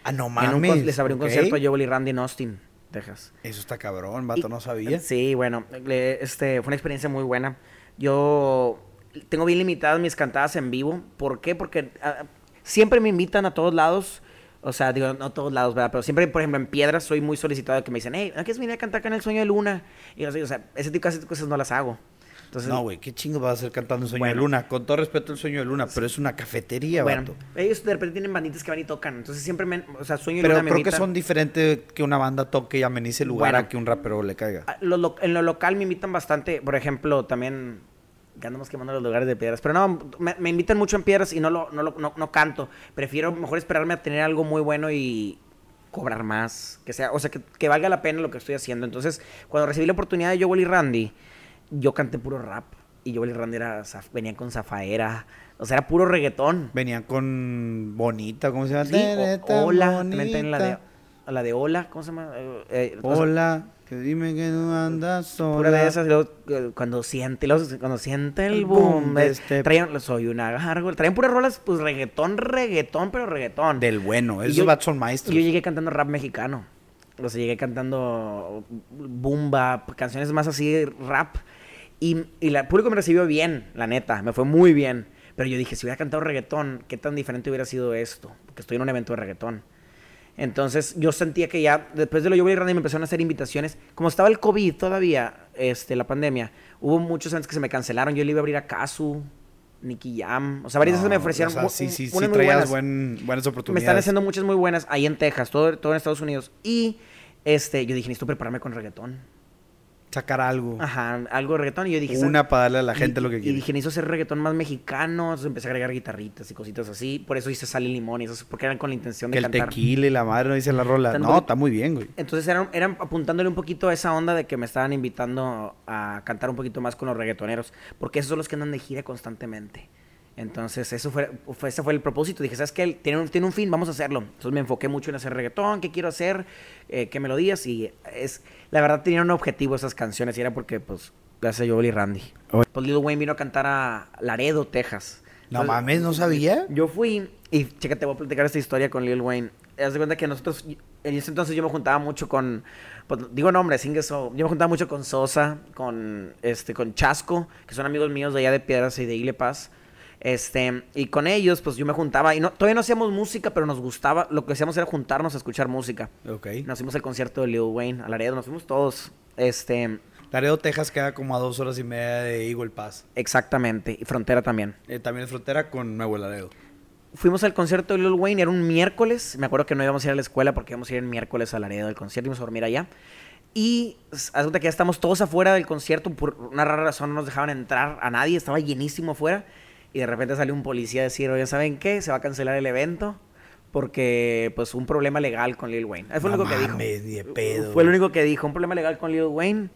Ah, no En un mames. les abrí un concierto a Joel y Randy en Austin, Texas. Eso está cabrón, vato, Y- no sabía. Sí, bueno, le- este, fue una experiencia muy buena. Yo tengo bien limitadas mis cantadas en vivo. ¿Por qué? Porque ah, siempre me invitan a todos lados. O sea, digo, no a todos lados, ¿verdad? Pero siempre, por ejemplo, en Piedras soy muy solicitado de que me dicen, hey, ¿no quieres venir a cantar acá en El Sueño de Luna? Y yo así, o sea, ese tipo de cosas no las hago. Entonces, No, güey, qué chingo vas a hacer cantando el sueño Bueno. de luna. Con todo respeto, el sueño de luna, pero es una cafetería, bueno, vato. ellos de repente tienen banditas que van y tocan. Entonces siempre me, o sea, Sueño de Pero Luna me creo que son diferentes que una banda toque y amenice el lugar Bueno. a que un rapero le caiga. Ah, lo lo- en lo local me invitan bastante, por ejemplo, también que andamos quemando los lugares de piedras, pero no, me, me invitan mucho en piedras y no lo, no, lo- no, no canto. Prefiero mejor esperarme a tener algo muy bueno y cobrar más, que sea, o sea, que, que valga la pena lo que estoy haciendo. Entonces, cuando recibí la oportunidad de Joel y Randy, yo canté puro rap y Joel y Randy era, venían con Zafaera, o sea, era puro reggaetón. Venían con Bonita, ¿cómo se llama? Sí, o- Hola, también tienen la de, bonita. la de Hola, ¿cómo se llama? Eh, eh, o sea, Hola, que dime que no andas sola. Pura de esas, luego, eh, cuando siente, luego, cuando siente el El boom, boom de eh, este- traían, soy una gárgola, traían puras rolas, pues reggaetón, reggaetón, pero reggaetón. Del bueno, esos yo- vatos son Y maestros. yo llegué cantando rap mexicano, o sea, llegué cantando bumba, canciones más así, rap, y, y la- el público me recibió bien, la neta, me fue muy bien, pero yo dije, si hubiera cantado reggaetón, ¿qué tan diferente hubiera sido esto? Porque estoy en un evento de reggaetón. Entonces yo sentía que ya, después de lo yo y Randy me empezaron a hacer invitaciones. Como estaba el COVID todavía, este, la pandemia, hubo muchos años que se me cancelaron. Yo le iba a abrir a Kazu, Nicky Jam. O sea, varias veces me ofrecieron o sea, sí, sí, sí, muy buenas. buen- buenas Me oportunidades. están haciendo muchas muy buenas ahí en Texas, todo, todo en Estados Unidos. Y este, yo dije, necesito prepararme con reggaetón. Sacar algo. Ajá, algo de reggaetón. Y yo dije. Una para darle a la gente y, lo que y quiere. dije, necesito hacer reggaetón más mexicano. Entonces empecé a agregar guitarritas y cositas así. Por eso hice sal y limón y eso, porque eran con la intención que de el cantar. tequila y la madre no dice la rola. No, está muy bien, güey. Entonces eran, eran apuntándole un poquito a esa onda de que me estaban invitando a cantar un poquito más con los reggaetoneros, porque esos son los que andan de gira constantemente. Entonces, eso fue, fue- ese fue el propósito. Dije, ¿sabes qué? Tiene un, tiene un fin, vamos a hacerlo. Entonces me enfoqué mucho en hacer reggaetón, qué quiero hacer, eh, qué melodías, y es, la verdad tenía un objetivo esas canciones, y era porque, pues, gracias a Joel y Randy. Oye. Pues Lil Wayne vino a cantar a Laredo, Texas. No Entonces, mames, no sabía. Yo fui y, chécate, voy a platicar esta historia con Lil Wayne. Haz de cuenta que nosotros, en ese entonces yo me juntaba mucho con, pues, digo nombres, sin que eso, yo me juntaba mucho con Sosa, con, este, con Chasco, que son amigos míos de allá de Piedras y de Ile Paz. Este, y con ellos, pues yo me juntaba, y no, todavía no hacíamos música, pero nos gustaba, lo que hacíamos era juntarnos a escuchar música. Ok. Nos fuimos al concierto de Lil Wayne, a Laredo, nos fuimos todos, este, Laredo, Texas queda como a dos horas y media de Eagle Pass. exactamente, y Frontera también. Eh, también es frontera con Nuevo Laredo. Fuimos al concierto de Lil Wayne, era un miércoles. Me acuerdo que no íbamos a ir a la escuela porque íbamos a ir el miércoles a Laredo del concierto, íbamos a dormir allá. Y cuenta que ya estamos todos afuera del concierto, por una rara razón no nos dejaban entrar a nadie, estaba llenísimo afuera. Y de repente salió un policía a decir, oye, ¿saben qué? Se va a cancelar el evento porque, pues, un problema legal con Lil Wayne. Eso fue No lo único que mames, dijo. pedo, Fue lo único que dijo, un problema legal con Lil Wayne.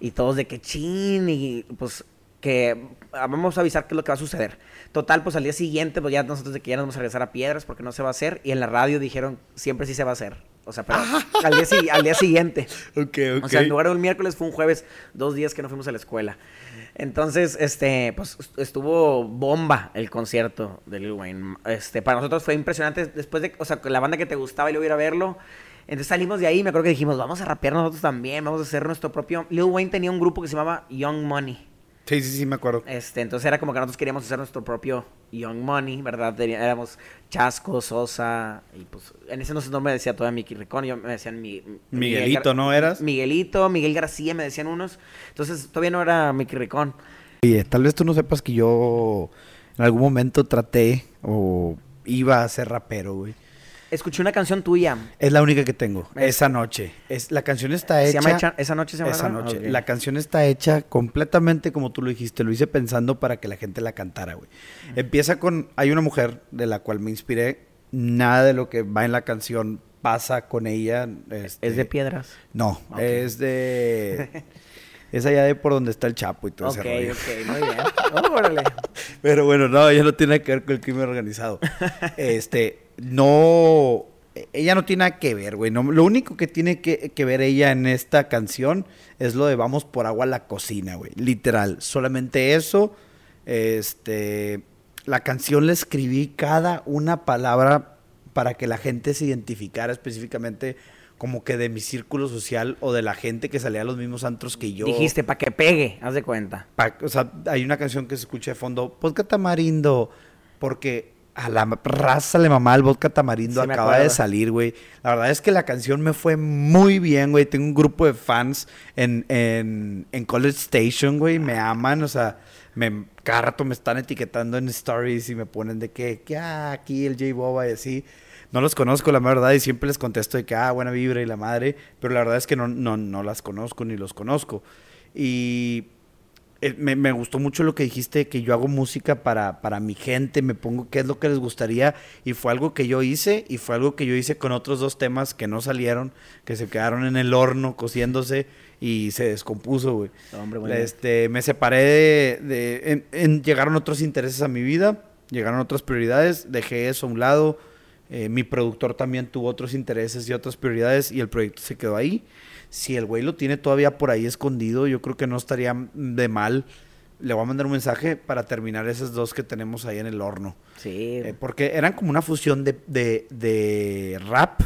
Y todos de que chin, y pues que ah, vamos a avisar qué es lo que va a suceder. Total, pues al día siguiente, pues ya nosotros de que ya nos vamos a regresar a Piedras porque no se va a hacer. Y en la radio dijeron, siempre sí se va a hacer. O sea, pero al, día, si- al día siguiente. Ok, ok. O sea, en lugar de un miércoles fue un jueves, dos días que no fuimos a la escuela. Entonces, este, pues est- estuvo bomba el concierto de Lil Wayne. Este, para nosotros fue impresionante. Después de, o sea, la banda que te gustaba y luego ir a verlo. Entonces salimos de ahí, me acuerdo que dijimos, vamos a rapear nosotros también, vamos a hacer nuestro propio. Lil Wayne tenía un grupo que se llamaba Young Money. Sí, sí, sí, me acuerdo. Este, entonces era como que nosotros queríamos hacer nuestro propio Young Money, ¿verdad? Éramos Chasco, Sosa, y pues en ese entonces no me decía todavía Mickey Ricón, yo me decían mi, Miguelito, Miguel ¿no eras? Miguelito, Miguel García me decían unos. Entonces todavía no era Mickey Ricón. Oye, tal vez tú no sepas que yo en algún momento traté o iba a ser rapero, güey. Escuché una canción tuya. Es la única que tengo. Es- Esa noche. Es, la canción está Se hecha. llama Echa- esa noche se llama. esa noche. La canción está hecha completamente como tú lo dijiste. Lo hice pensando para que la gente la cantara, güey. Empieza con. Hay una mujer de la cual me inspiré. Nada de lo que va en la canción pasa con ella. este, Es de piedras. No, es de. es allá de por donde está el Chapo y todo ese rollo. ok, muy bien. Órale. Pero bueno, no, ella no tiene que ver con el crimen organizado. este, no. Ella no tiene nada que ver, güey. No, lo único que tiene que, que ver ella en esta canción es lo de vamos por agua a la cocina, güey. Literal. Solamente eso. Este. La canción la escribí cada una palabra para que la gente se identificara específicamente como que de mi círculo social o de la gente que salía a los mismos antros que yo. Dijiste, para que pegue, haz de cuenta. Pa- o sea, hay una canción que se escucha de fondo, vodka tamarindo, porque a la raza le mamá el vodka tamarindo Sí, acaba de salir, güey. La verdad es que la canción me fue muy bien, güey. Tengo un grupo de fans en, en, en College Station, güey. Me aman, o sea, me, cada rato me están etiquetando en stories y me ponen de que, que ah, aquí el J Boba y así. No los conozco, la verdad, y siempre les contesto de que, ah, buena vibra y la madre, pero la verdad es que no, no, no las conozco ni los conozco. Y me, me gustó mucho lo que dijiste, que yo hago música para, para mi gente, me pongo qué es lo que les gustaría, y fue algo que yo hice, y fue algo que yo hice con otros dos temas que no salieron, que se quedaron en el horno cociéndose y se descompuso, güey. Este, me separé de, de- en- en- llegaron otros intereses a mi vida, llegaron otras prioridades, dejé eso a un lado. eh, mi productor también tuvo otros intereses y otras prioridades y el proyecto se quedó ahí. Si el güey lo tiene todavía por ahí escondido, yo creo que no estaría de mal. Le voy a mandar un mensaje para terminar esos dos que tenemos ahí en el horno. Sí. Eh, porque eran como una fusión de, de- de rap,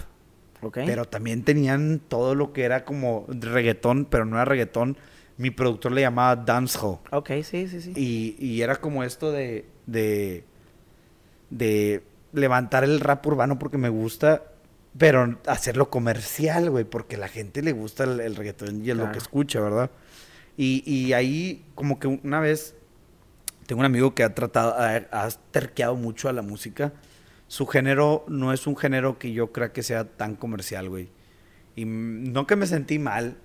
ok. pero también tenían todo lo que era como reggaetón, pero no era reggaetón. Mi productor le llamaba dancehall. Ok, sí, sí, sí. Y, y era como esto de, de, de levantar el rap urbano porque me gusta, pero hacerlo comercial, güey, porque la gente le gusta el, el reggaetón y es lo Claro. que escucha, ¿verdad? Y, y ahí como que una vez tengo un amigo que ha tratado, ha, ha terqueado mucho a la música. Su género no es un género que yo crea que sea tan comercial, güey. Y no que me sentí mal,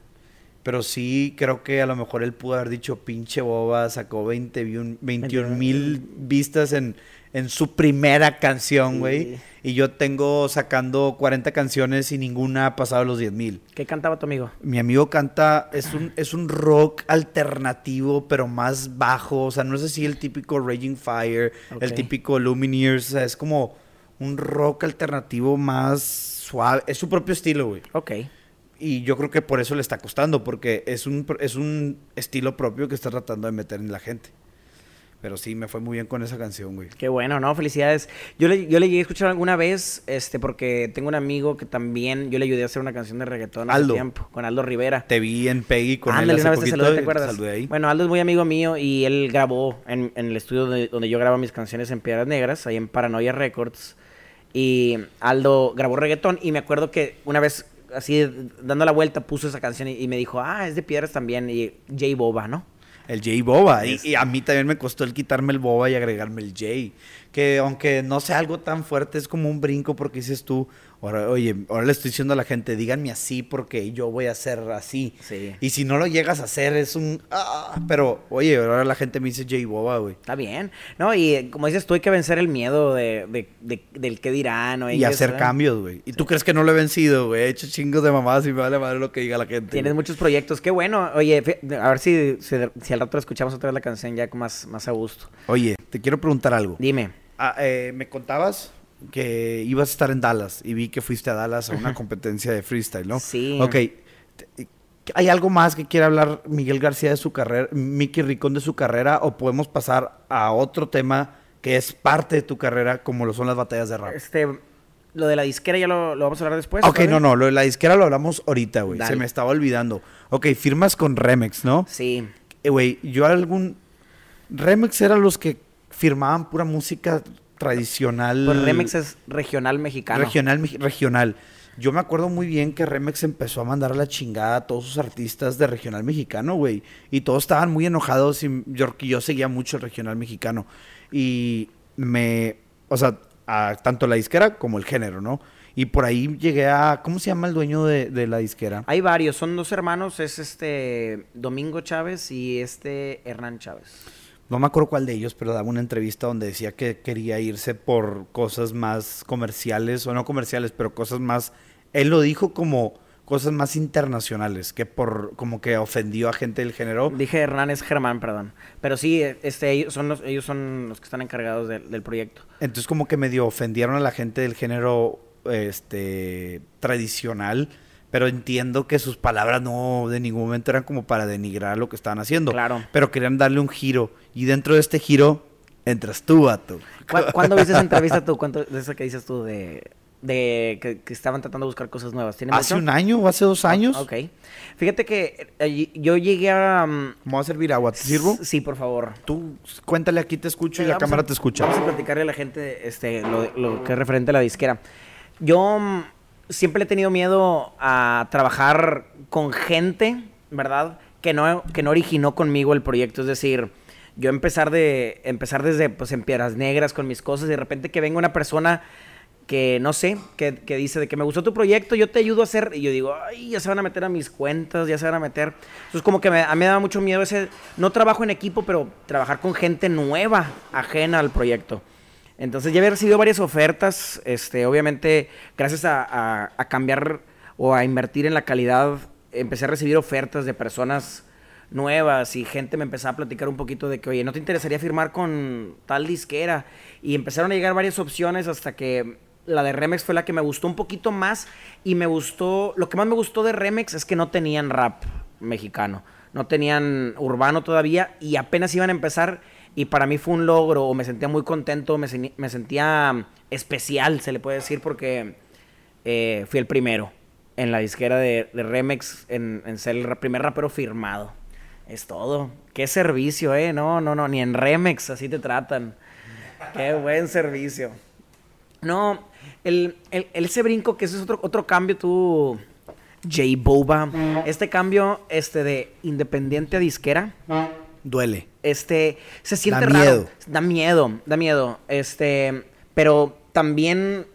pero sí creo que a lo mejor él pudo haber dicho, pinche boba, sacó 20, vi- 21 mil vistas en, en su primera canción, güey. Sí. Y yo tengo sacando 40 canciones y ninguna ha pasado los 10 mil. ¿Qué cantaba tu amigo? Mi amigo canta, es un, es un rock alternativo, pero más bajo. O sea, no es así el típico Raging Fire, el típico Lumineers. O sea, es como un rock alternativo más suave. Es su propio estilo, güey. Ok. Y yo creo que por eso le está costando, porque es un, es un estilo propio que está tratando de meter en la gente. Pero sí, me fue muy bien con esa canción, güey. Qué bueno, ¿no? Felicidades. Yo le, yo le llegué a escuchar alguna vez, este, porque tengo un amigo que también, yo le ayudé a hacer una canción de reggaetón hace Aldo. tiempo, con Aldo Rivera. Te vi en Peggy con él Ándale, hace una vez te poquito saludé, ¿te y acuerdas? saludé ahí. Bueno, Aldo es muy amigo mío y él grabó en, en el estudio donde, donde yo grabo mis canciones en Piedras Negras, ahí en Paranoia Records. Y Aldo grabó reggaetón y me acuerdo que una vez, así dando la vuelta, puso esa canción y, y me dijo, ah, es de Piedras también, y J Boba, ¿no? El J Boba. Y, a mí también me costó el quitarme el Boba y agregarme el J. Que aunque no sea algo tan fuerte, es como un brinco porque dices tú, ahora, oye, ahora le estoy diciendo a la gente, díganme así porque yo voy a hacer así. Sí. Y si no lo llegas a hacer, es un... ah, pero, oye, ahora la gente me dice J Boba, güey. Está bien, ¿no? Y eh, como dices tú, hay que vencer el miedo de, de- de- del que dirán. Hay Y hacer cambios, güey. ¿Y tú crees que no lo he vencido, güey? He hecho chingos de mamadas y me vale madre lo que diga la gente. Tienes muchos proyectos, qué bueno. Oye, a ver si, si, si al rato escuchamos otra vez la canción ya con más, más a gusto. Oye, te quiero preguntar algo. Dime. Ah, eh, me contabas que ibas a estar en Dallas y vi que fuiste a Dallas a una competencia de freestyle, ¿no? Sí. Ok. ¿Hay algo más que quiera hablar Miguel García de su carrera, Mickey Ricón de su carrera, o podemos pasar a otro tema que es parte de tu carrera, como lo son las batallas de rap? Este, lo de la disquera ya lo, lo vamos a hablar después. Ok, no, no, lo de la disquera lo hablamos ahorita, güey. Se me estaba olvidando. Ok, firmas con Remex, ¿no? Sí. Eh, Güey, yo algún... Remex era los que firmaban pura música tradicional. Pues Remix es regional mexicano. Regional, regional. Yo me acuerdo muy bien que Remex empezó a mandar a la chingada a todos sus artistas de regional mexicano, güey. Y todos estaban muy enojados y yo, que yo seguía mucho el regional mexicano. Y me, o sea, a tanto la disquera como el género, ¿no? Y por ahí llegué a, ¿cómo se llama el dueño de, de la disquera? Hay varios, son dos hermanos, es este Domingo Chávez y este Hernán Chávez. No me acuerdo cuál de ellos, pero daba una entrevista donde decía que quería irse por cosas más comerciales, o no comerciales, pero cosas más, él lo dijo como cosas más internacionales, que por como que ofendió a gente del género. Dije Hernán es Germán, perdón. Pero sí, este, ellos son los, ellos son los que están encargados del- del proyecto. Entonces como que medio ofendieron a la gente del género este tradicional, pero entiendo que sus palabras no de ningún momento eran como para denigrar lo que estaban haciendo. Claro. Pero querían darle un giro y dentro de este giro entras tú, vato. ¿Cu- ¿Cuándo viste esa entrevista tú? ¿Cuánto de eso que dices tú de, de que, que estaban tratando de buscar cosas nuevas? ¿Tiene Hace mucho? un año o hace dos años. Ok. Fíjate que eh, yo llegué a... um, ¿Me va a servir agua? ¿Te sirvo? Sí, por favor. Tú cuéntale aquí te escucho y la cámara a- te escucha. Vamos a platicarle a la gente este, lo, lo que es referente a la disquera. Yo mm, siempre he tenido miedo a trabajar con gente, ¿verdad? Que no, que no originó conmigo el proyecto. Es decir, yo empezar de empezar desde pues en Piedras Negras con mis cosas y de repente que venga una persona que no sé, que, que dice de que me gustó tu proyecto, yo te ayudo a hacer, y yo digo, ay, ya se van a meter a mis cuentas, ya se van a meter. Entonces como que me, a mí me da mucho miedo ese, no trabajo en equipo, pero trabajar con gente nueva, ajena al proyecto. Entonces ya había recibido varias ofertas, este, obviamente gracias a, a- cambiar o a invertir en la calidad, empecé a recibir ofertas de personas nuevas y gente me empezaba a platicar un poquito de que, oye, ¿no te interesaría firmar con tal disquera? Y empezaron a llegar varias opciones hasta que la de Remex fue la que me gustó un poquito más y me gustó, lo que más me gustó de Remex es que no tenían rap mexicano, no tenían urbano todavía y apenas iban a empezar y para mí fue un logro, me sentía muy contento, me, me sentía mm, especial, se le puede decir, porque eh, fui el primero en la disquera de, Remex en, ser el primer rapero firmado. Es todo. Qué servicio, ¿eh? No, no, no, ni en Remex así te tratan. Qué buen servicio. No, el, el- el- ese brinco, que ese es otro, otro cambio, tú, J Boba. Este cambio este, de independiente a disquera, Duele. este, se siente Da raro. miedo. Da miedo, da miedo. Este, pero también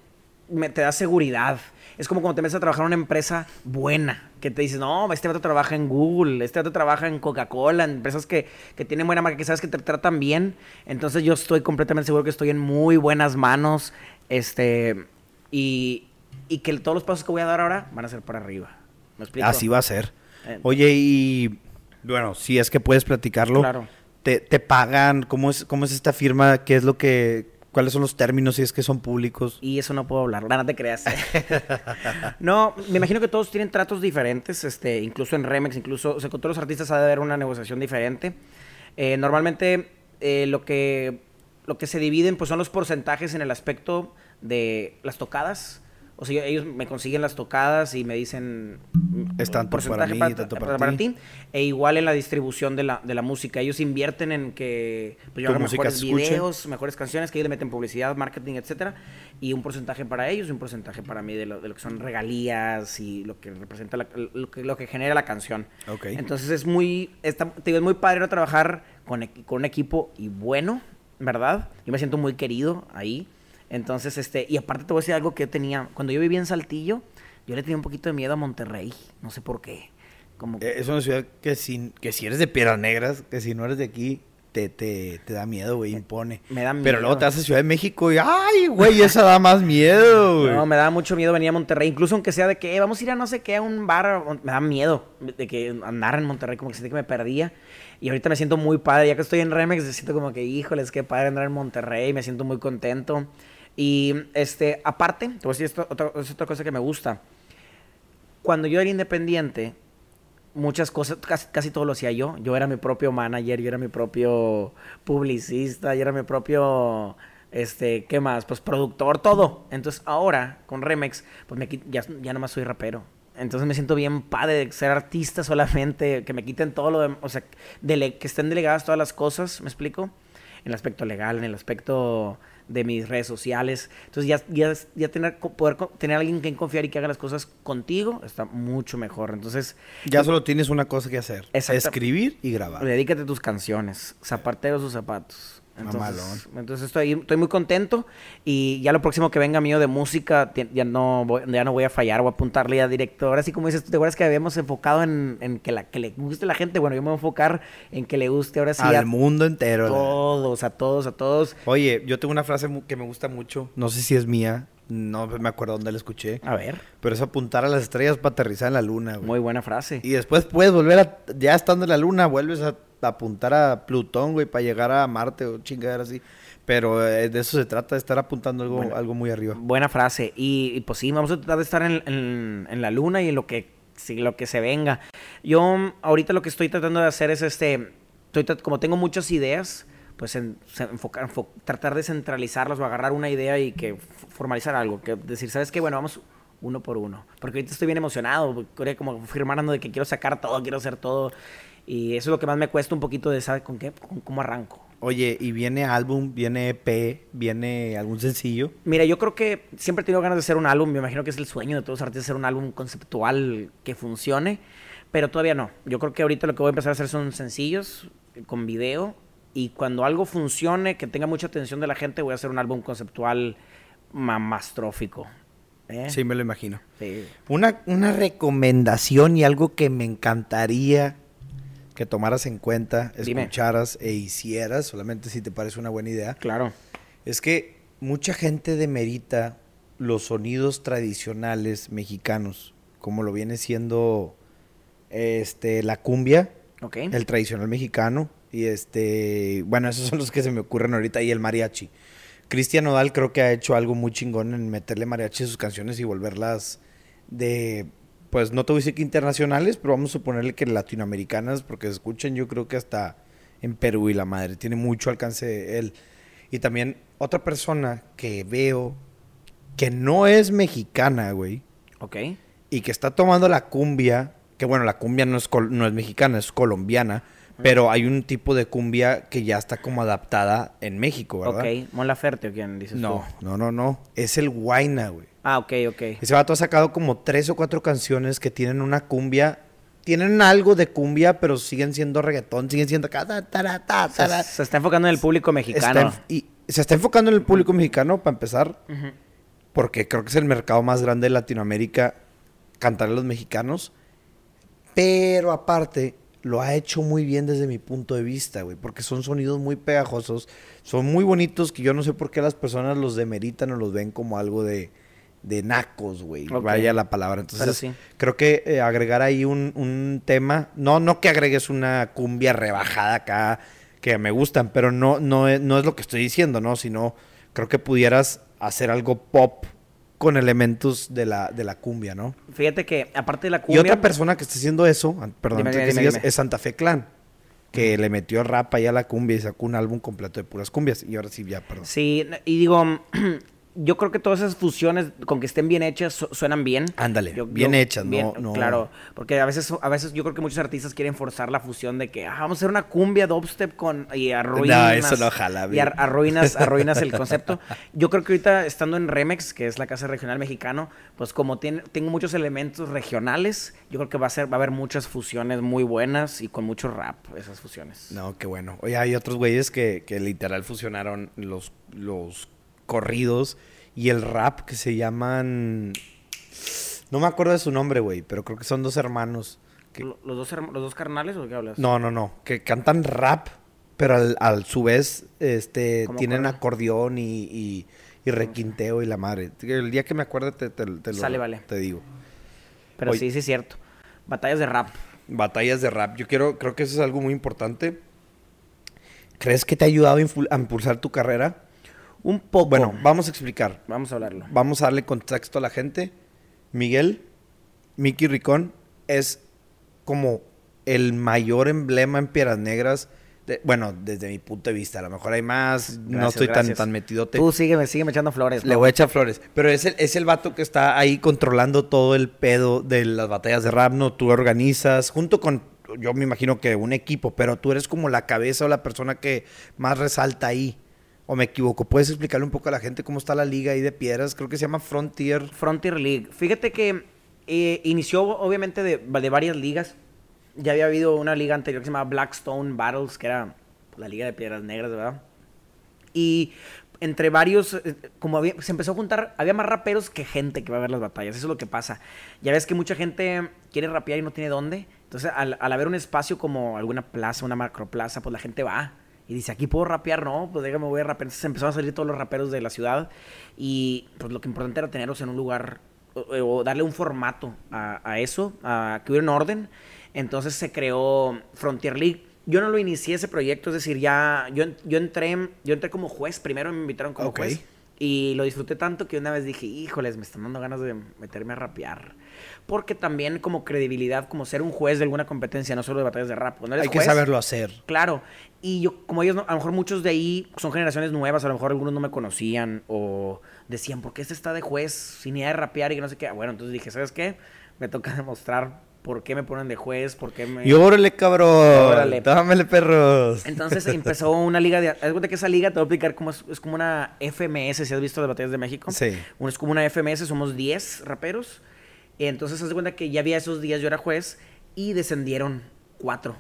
me, te da seguridad. Es como cuando te metes a trabajar en una empresa buena, que te dices, no, este vato trabaja en Google, este vato trabaja en Coca-Cola, en empresas que, que tienen buena marca, que sabes que te tratan bien. Entonces yo estoy completamente seguro que estoy en muy buenas manos. Este, y, y que todos los pasos que voy a dar ahora van a ser para arriba. ¿Me explico? Así va a ser. Eh, Oye, y bueno, si es que puedes platicarlo. Claro. Te, te pagan, ¿cómo es, cómo es esta firma? ¿Qué es lo que, cuáles son los términos si es que son públicos? Y eso no puedo hablar, no, te creas. no, me imagino que todos tienen tratos diferentes, este, incluso en Remex, incluso, o sea, con todos los artistas ha de haber una negociación diferente. Eh, normalmente eh, lo que lo que se dividen pues son los porcentajes en el aspecto de las tocadas. O sea, ellos me consiguen las tocadas y me dicen Es tanto para mí, tanto para ti. E igual en la distribución de la, de la música. Ellos invierten en que pues, yo haga mejores videos, mejores canciones, que ellos le meten publicidad, marketing, etcétera. Y un porcentaje para ellos y un porcentaje para mí de lo, de lo que son regalías y lo que representa la- lo, que, lo que genera la canción. Ok. Entonces es muy, está, te digo, es muy padre trabajar con, con un equipo y bueno, ¿verdad? Yo me siento muy querido ahí. Entonces, este, y aparte te voy a decir algo que yo tenía, cuando yo vivía en Saltillo, yo le tenía un poquito de miedo a Monterrey, no sé por qué. Como Eh, Es una ciudad que si, que si eres de Piedras Negras, que si no eres de aquí, te, te, te da miedo, güey, impone. me da miedo. Pero luego te vas a Ciudad de México y ¡ay, güey! Esa da más miedo, güey. No, me da mucho miedo venir a Monterrey, incluso aunque sea de que "Eh, vamos a ir a no sé qué, a un bar, me da miedo de que andar en Monterrey, como que sentí que me perdía. Y ahorita me siento muy padre, ya que estoy en Remex, me siento como que, híjoles, qué padre andar en Monterrey, me siento muy contento. Y, este, aparte, te esto, es otra cosa que me gusta. Cuando yo era independiente, muchas cosas, casi, casi todo lo hacía yo. Yo era mi propio manager, yo era mi propio publicista, yo era mi propio, este, ¿qué más? Pues productor, todo. Entonces ahora, con Remex, pues me, ya, ya nomás soy rapero. Entonces me siento bien padre de ser artista solamente, que me quiten todo lo de, o sea, dele- que estén delegadas todas las cosas, ¿me explico? En el aspecto legal, en el aspecto de mis redes sociales. Entonces ya, ya, ya tener, poder tener a alguien que confiar y que haga las cosas contigo está mucho mejor. Entonces, Ya solo tienes una cosa que hacer. Escribir y grabar. Dedícate a tus canciones, zapateros sus zapatos. Entonces, entonces estoy, estoy muy contento y ya lo próximo que venga mío de música ya no voy, ya no voy a fallar, voy a apuntarle a director. Así como dices, ¿tú ¿te acuerdas que habíamos enfocado en, en que, la, que le guste a la gente? Bueno, yo me voy a enfocar en que le guste ahora sí Al a mundo entero. todos, a todos, a todos. Oye, yo tengo una frase que me gusta mucho. No sé si es mía. No me acuerdo dónde la escuché. A ver, Pero es apuntar a las estrellas para aterrizar en la luna, güey. muy buena frase. Y después puedes volver a, ya estando en la luna, vuelves a, a apuntar a Plutón, güey, para llegar a Marte o chingadera así. Pero eh, de eso se trata, de estar apuntando algo, Bueno. algo muy arriba. Buena frase. Y, y, pues sí, vamos a tratar de estar en, en- en la luna y en lo que, sí, lo que se venga. Yo ahorita lo que estoy tratando de hacer es este, estoy como tengo muchas ideas, pues en, enfocar, enfo- tratar de centralizarlas o agarrar una idea y que formalizar algo. Que decir, ¿sabes qué? Bueno, vamos uno por uno. Porque ahorita estoy bien emocionado, como firmando de que quiero sacar todo, quiero hacer todo. Y eso es lo que más me cuesta un poquito de saber con qué, con cómo arranco. Oye, ¿y viene álbum, viene EP, viene algún sencillo? Mira, yo creo que siempre he tenido ganas de hacer un álbum. Me imagino que es el sueño de todos los artistas hacer un álbum conceptual que funcione. Pero todavía no. Yo creo que ahorita lo que voy a empezar a hacer son sencillos con video. Y cuando algo funcione, que tenga mucha atención de la gente, voy a hacer un álbum conceptual mamastrófico. ¿Eh? Sí, me lo imagino. Sí. Una, una recomendación y algo que me encantaría que tomaras en cuenta, Dime. escucharas e hicieras, solamente si te parece una buena idea, Claro. es que mucha gente demerita los sonidos tradicionales mexicanos, como lo viene siendo este la cumbia, el tradicional mexicano y este, bueno, esos son los que se me ocurren ahorita y el mariachi. Cristian Nodal creo que ha hecho algo muy chingón en meterle mariachi a sus canciones y volverlas de pues no te voy a decir que internacionales, pero vamos a suponerle que latinoamericanas porque se escuchan yo creo que hasta en Perú y la madre, tiene mucho alcance él. Y también otra persona que veo que no es mexicana, güey, Ok. y que está tomando la cumbia, que bueno, la cumbia no es, col- no es mexicana, es colombiana, pero hay un tipo de cumbia que ya está como adaptada en México, ¿verdad? Ok. ¿Mon Laferte o quién dices No, tú? no, no, no. Es el Huayna, güey. Ah, ok, ok. Ese vato ha sacado como tres o cuatro canciones que tienen una cumbia. Tienen algo de cumbia, pero siguen siendo reggaetón, siguen siendo Se, se está enfocando en el público mexicano. Está en- y se está enfocando en el público mexicano, para empezar, porque creo que es el mercado más grande de Latinoamérica cantar a los mexicanos. Pero aparte, lo ha hecho muy bien desde mi punto de vista, güey, porque son sonidos muy pegajosos, son muy bonitos que yo no sé por qué las personas los demeritan o los ven como algo de, de nacos, güey. Vaya la palabra. Entonces, sí. creo que eh, agregar ahí un, un tema, no, no que agregues una cumbia rebajada acá, que me gustan, pero no, no, es, no es lo que estoy diciendo, ¿no? Sino creo que pudieras hacer algo pop con elementos de la, de la cumbia, ¿no? Fíjate que, aparte de la Y cumbia... otra persona que está haciendo eso, perdón, Dime, dime, que dime, sigas, es Santa Fe Clan. que le metió rap ahí a la cumbia y sacó un álbum completo de puras cumbias. Y ahora sí, ya, perdón. Sí, y digo, yo creo que todas esas fusiones, con que estén bien hechas, su- suenan bien. Ándale, Yo- bien yo- hechas, bien, no, no. Claro, porque a veces, a veces yo creo que muchos artistas quieren forzar la fusión de que ah, vamos a hacer una cumbia dubstep con y arruinas. eso no jala, Y ar- arruinas, arruinas el concepto. Yo creo que ahorita estando en Remex, que es la casa regional mexicano, pues como tiene, tengo muchos elementos regionales, yo creo que va a ser, va a haber muchas fusiones muy buenas y con mucho rap esas fusiones. No, qué bueno. Oye, hay otros güeyes que, que literal fusionaron los, los corridos y el rap que se llaman... No me acuerdo de su nombre, güey, pero creo que son dos hermanos. que- ¿Los dos, herma- ¿Los dos carnales o qué hablas? No, no, no. Que cantan rap, pero al, al su vez este, ¿Cómo tienen acordeón y, y, y requinteo y la madre. El día que me acuerde te, te, te lo Sale, vale. te digo. Pero sí, sí es cierto. Batallas de rap. Batallas de rap. Yo quiero, creo que eso es algo muy importante. ¿Crees que te ha ayudado a impulsar tu carrera? Un poco. Bueno, vamos a explicar. vamos a hablarlo. Vamos a darle contexto a la gente. Miguel, Mickey Ricón, es como el mayor emblema en Piedras Negras. de- bueno, desde mi punto de vista. A lo mejor hay más. no estoy tan, gracias. tan metidote. Tú sígueme, sígueme echando flores. Le voy a echar flores. Pero es el, es el vato que está ahí controlando todo el pedo de las batallas de rap. No, tú organizas junto con, yo me imagino que un equipo, pero tú eres como la cabeza o la persona que más resalta ahí. ¿O me equivoco? ¿Puedes explicarle un poco a la gente cómo está la liga ahí de piedras? Creo que se llama Frontier. Frontier League. Fíjate que eh, inició obviamente de, de varias ligas. Ya había habido una liga anterior que se llamaba Blackstone Battles, que era la liga de piedras negras, ¿verdad? Y entre varios, eh, como se empezó a juntar, había más raperos que gente que va a ver las batallas. Eso es lo que pasa. Ya ves que mucha gente quiere rapear y no tiene dónde. Entonces, al, al haber un espacio como alguna plaza, una macroplaza, pues la gente va. Y dice, aquí puedo rapear, no, pues déjame, voy a rapear. Entonces empezaron a salir todos los raperos de la ciudad. Y pues lo que importante era tenerlos en un lugar o, o darle un formato a, a eso, a que hubiera un orden. Entonces se creó Frontier League. Yo no lo inicié ese proyecto, es decir, ya yo, yo entré yo entré como juez, primero me invitaron como Ok. juez y lo disfruté tanto que una vez dije, híjoles, me están dando ganas de meterme a rapear. Porque también como credibilidad, como ser un juez de alguna competencia, no solo de batallas de rap. Cuando eres Hay que juez, saberlo hacer. Claro. Y yo, como ellos, no- a lo mejor muchos de ahí son generaciones nuevas, a lo mejor algunos no me conocían o decían, ¿por qué este está de juez sin idea de rapear y que no sé qué? Bueno, entonces dije, ¿sabes qué? Me toca demostrar por qué me ponen de juez, por qué me... Y órale, cabrón. Órale. Dámele, perros. Entonces empezó una liga de... Haz de cuenta que esa liga, te voy a explicar cómo es, es como una FMS, si has visto las batallas de México. Sí. Es como una FMS, somos 10 raperos. Y entonces haz de cuenta que ya había esos días, yo era juez, y descendieron cuatro.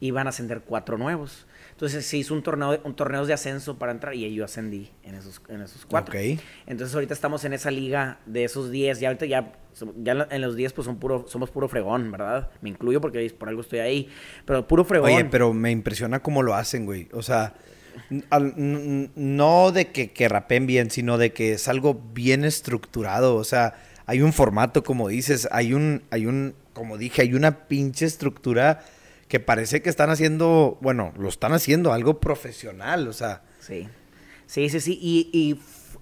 Iban a ascender cuatro nuevos. Entonces se hizo un torneo, de- un torneo de ascenso para entrar y yo ascendí en esos, en esos cuatro. Ok. Entonces ahorita estamos en esa liga de esos 10. Ya ahorita ya, ya en los 10 pues son puro, somos puro fregón, ¿verdad? Me incluyo porque por algo estoy ahí. Pero puro fregón. Oye, pero me impresiona cómo lo hacen, güey. O sea, al- no de que, que rapen bien, sino de que es algo bien estructurado. O sea, hay un formato, como dices, hay un, hay un, como dije, hay una pinche estructura que parece que están haciendo, bueno, lo están haciendo algo profesional, o sea. Sí, sí, sí, sí. Y,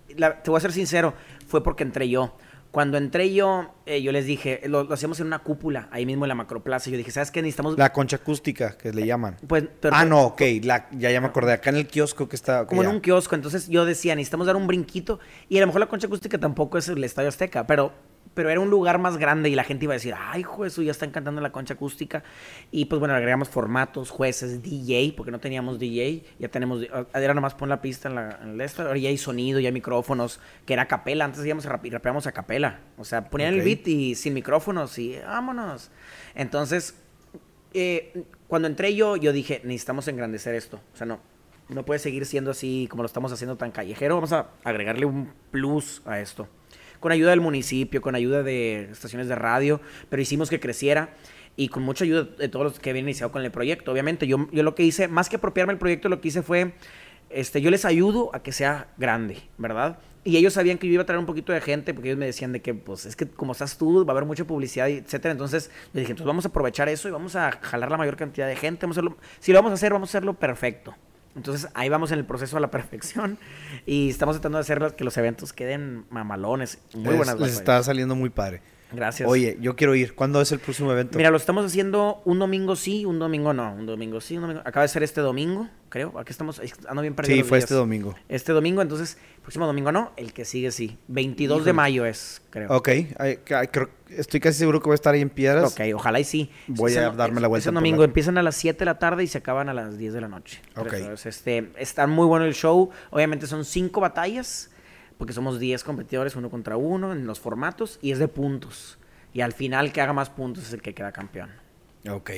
y la- te voy a ser sincero, fue porque entré yo. Cuando entré yo, eh, yo les dije, lo, lo hacíamos en una cúpula, ahí mismo en la macroplaza. Yo dije, ¿sabes qué? Necesitamos... La concha acústica, que le llaman. Pues, pero- ah, no, ok, la, ya, ya me acordé. Acá en el kiosco que está. como en un kiosco. Entonces yo decía, necesitamos dar un brinquito. Y a lo mejor la concha acústica tampoco es el Estadio Azteca, pero, pero era un lugar más grande y la gente iba a decir, ay, eso ya están cantando la concha acústica. Y pues bueno, agregamos formatos, jueces, DJ, porque no teníamos DJ. Ya tenemos, era nomás pon la pista en, la, en. Ahora ya hay sonido, ya hay micrófonos, que era a capela. Antes íbamos a rap- y rapeábamos a capela. O sea, ponían el beat y sin micrófonos y vámonos. Entonces, eh, cuando entré yo, yo dije, necesitamos engrandecer esto. O sea, no, no puede seguir siendo así como lo estamos haciendo tan callejero. Vamos a agregarle un plus a esto. Con ayuda del municipio, con ayuda de estaciones de radio, pero hicimos que creciera y con mucha ayuda de todos los que habían iniciado con el proyecto. Obviamente, yo, yo lo que hice, más que apropiarme el proyecto, lo que hice fue, este, yo les ayudo a que sea grande, ¿verdad? Y ellos sabían que yo iba a traer un poquito de gente, porque ellos me decían de que, pues, es que como estás tú, va a haber mucha publicidad, etcétera. Entonces, yo dije, entonces vamos a aprovechar eso y vamos a jalar la mayor cantidad de gente. Vamos a hacerlo, si lo vamos a hacer, vamos a hacerlo perfecto. Entonces, ahí vamos en el proceso a la perfección y estamos tratando de hacer que los eventos queden mamalones. Muy Les- buenas les batallas. está saliendo muy padre. Gracias. Oye, yo quiero ir. ¿Cuándo es el próximo evento? Mira, lo estamos haciendo un domingo sí, un domingo no. Un domingo sí, un domingo. Acaba de ser este domingo, creo. Aquí estamos. Ando bien perdido. sí, fue días. este domingo. Este domingo, entonces, próximo domingo no. El que sigue sí. 22 de mayo es, creo. Ok, ay, ay, creo- estoy casi seguro que voy a estar ahí en Piedras. Ok, ojalá y sí. Voy a no- darme la vuelta por domingo la- empiezan a las 7 de la tarde y se acaban a las 10 de la noche. Ok. Entonces, este, está muy bueno el show. Obviamente son cinco batallas, porque somos 10 competidores, uno contra uno, en los formatos, y es de puntos. Y al final, que haga más puntos es el que queda campeón. Ok.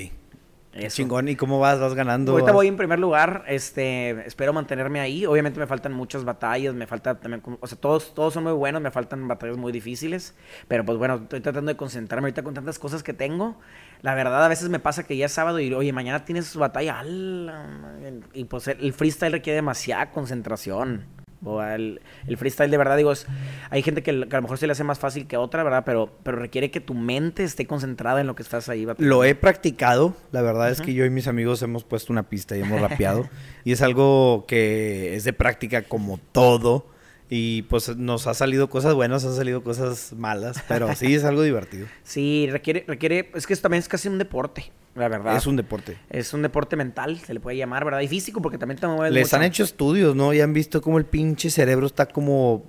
Eso. chingón. ¿Y cómo vas? ¿Vas ganando? Ahorita ¿Vas- voy en primer lugar, este, espero mantenerme ahí. Obviamente me faltan muchas batallas, me falta también, o sea, todos, todos son muy buenos, me faltan batallas muy difíciles, pero pues bueno, estoy tratando de concentrarme ahorita con tantas cosas que tengo. La verdad, a veces me pasa que ya es sábado y, oye, mañana tienes batalla, ¡ala! y pues el, el freestyle requiere demasiada concentración. O el, el freestyle de verdad, digo, es, hay gente que, que a lo mejor se le hace más fácil que otra, ¿verdad? Pero, pero requiere que tu mente esté concentrada en lo que estás ahí batallando. Lo he practicado. La verdad es que yo y mis amigos hemos puesto una pista y hemos rapeado. y es algo que es de práctica como todo. Y pues nos ha salido cosas buenas, han salido cosas malas. Pero sí es algo divertido. Sí, requiere, requiere, es que esto también es casi un deporte, la verdad. Es un deporte. Es un deporte mental, se le puede llamar, ¿verdad? Y físico, porque también te mueves Les mucho. han hecho estudios, ¿no? Y han visto cómo el pinche cerebro está como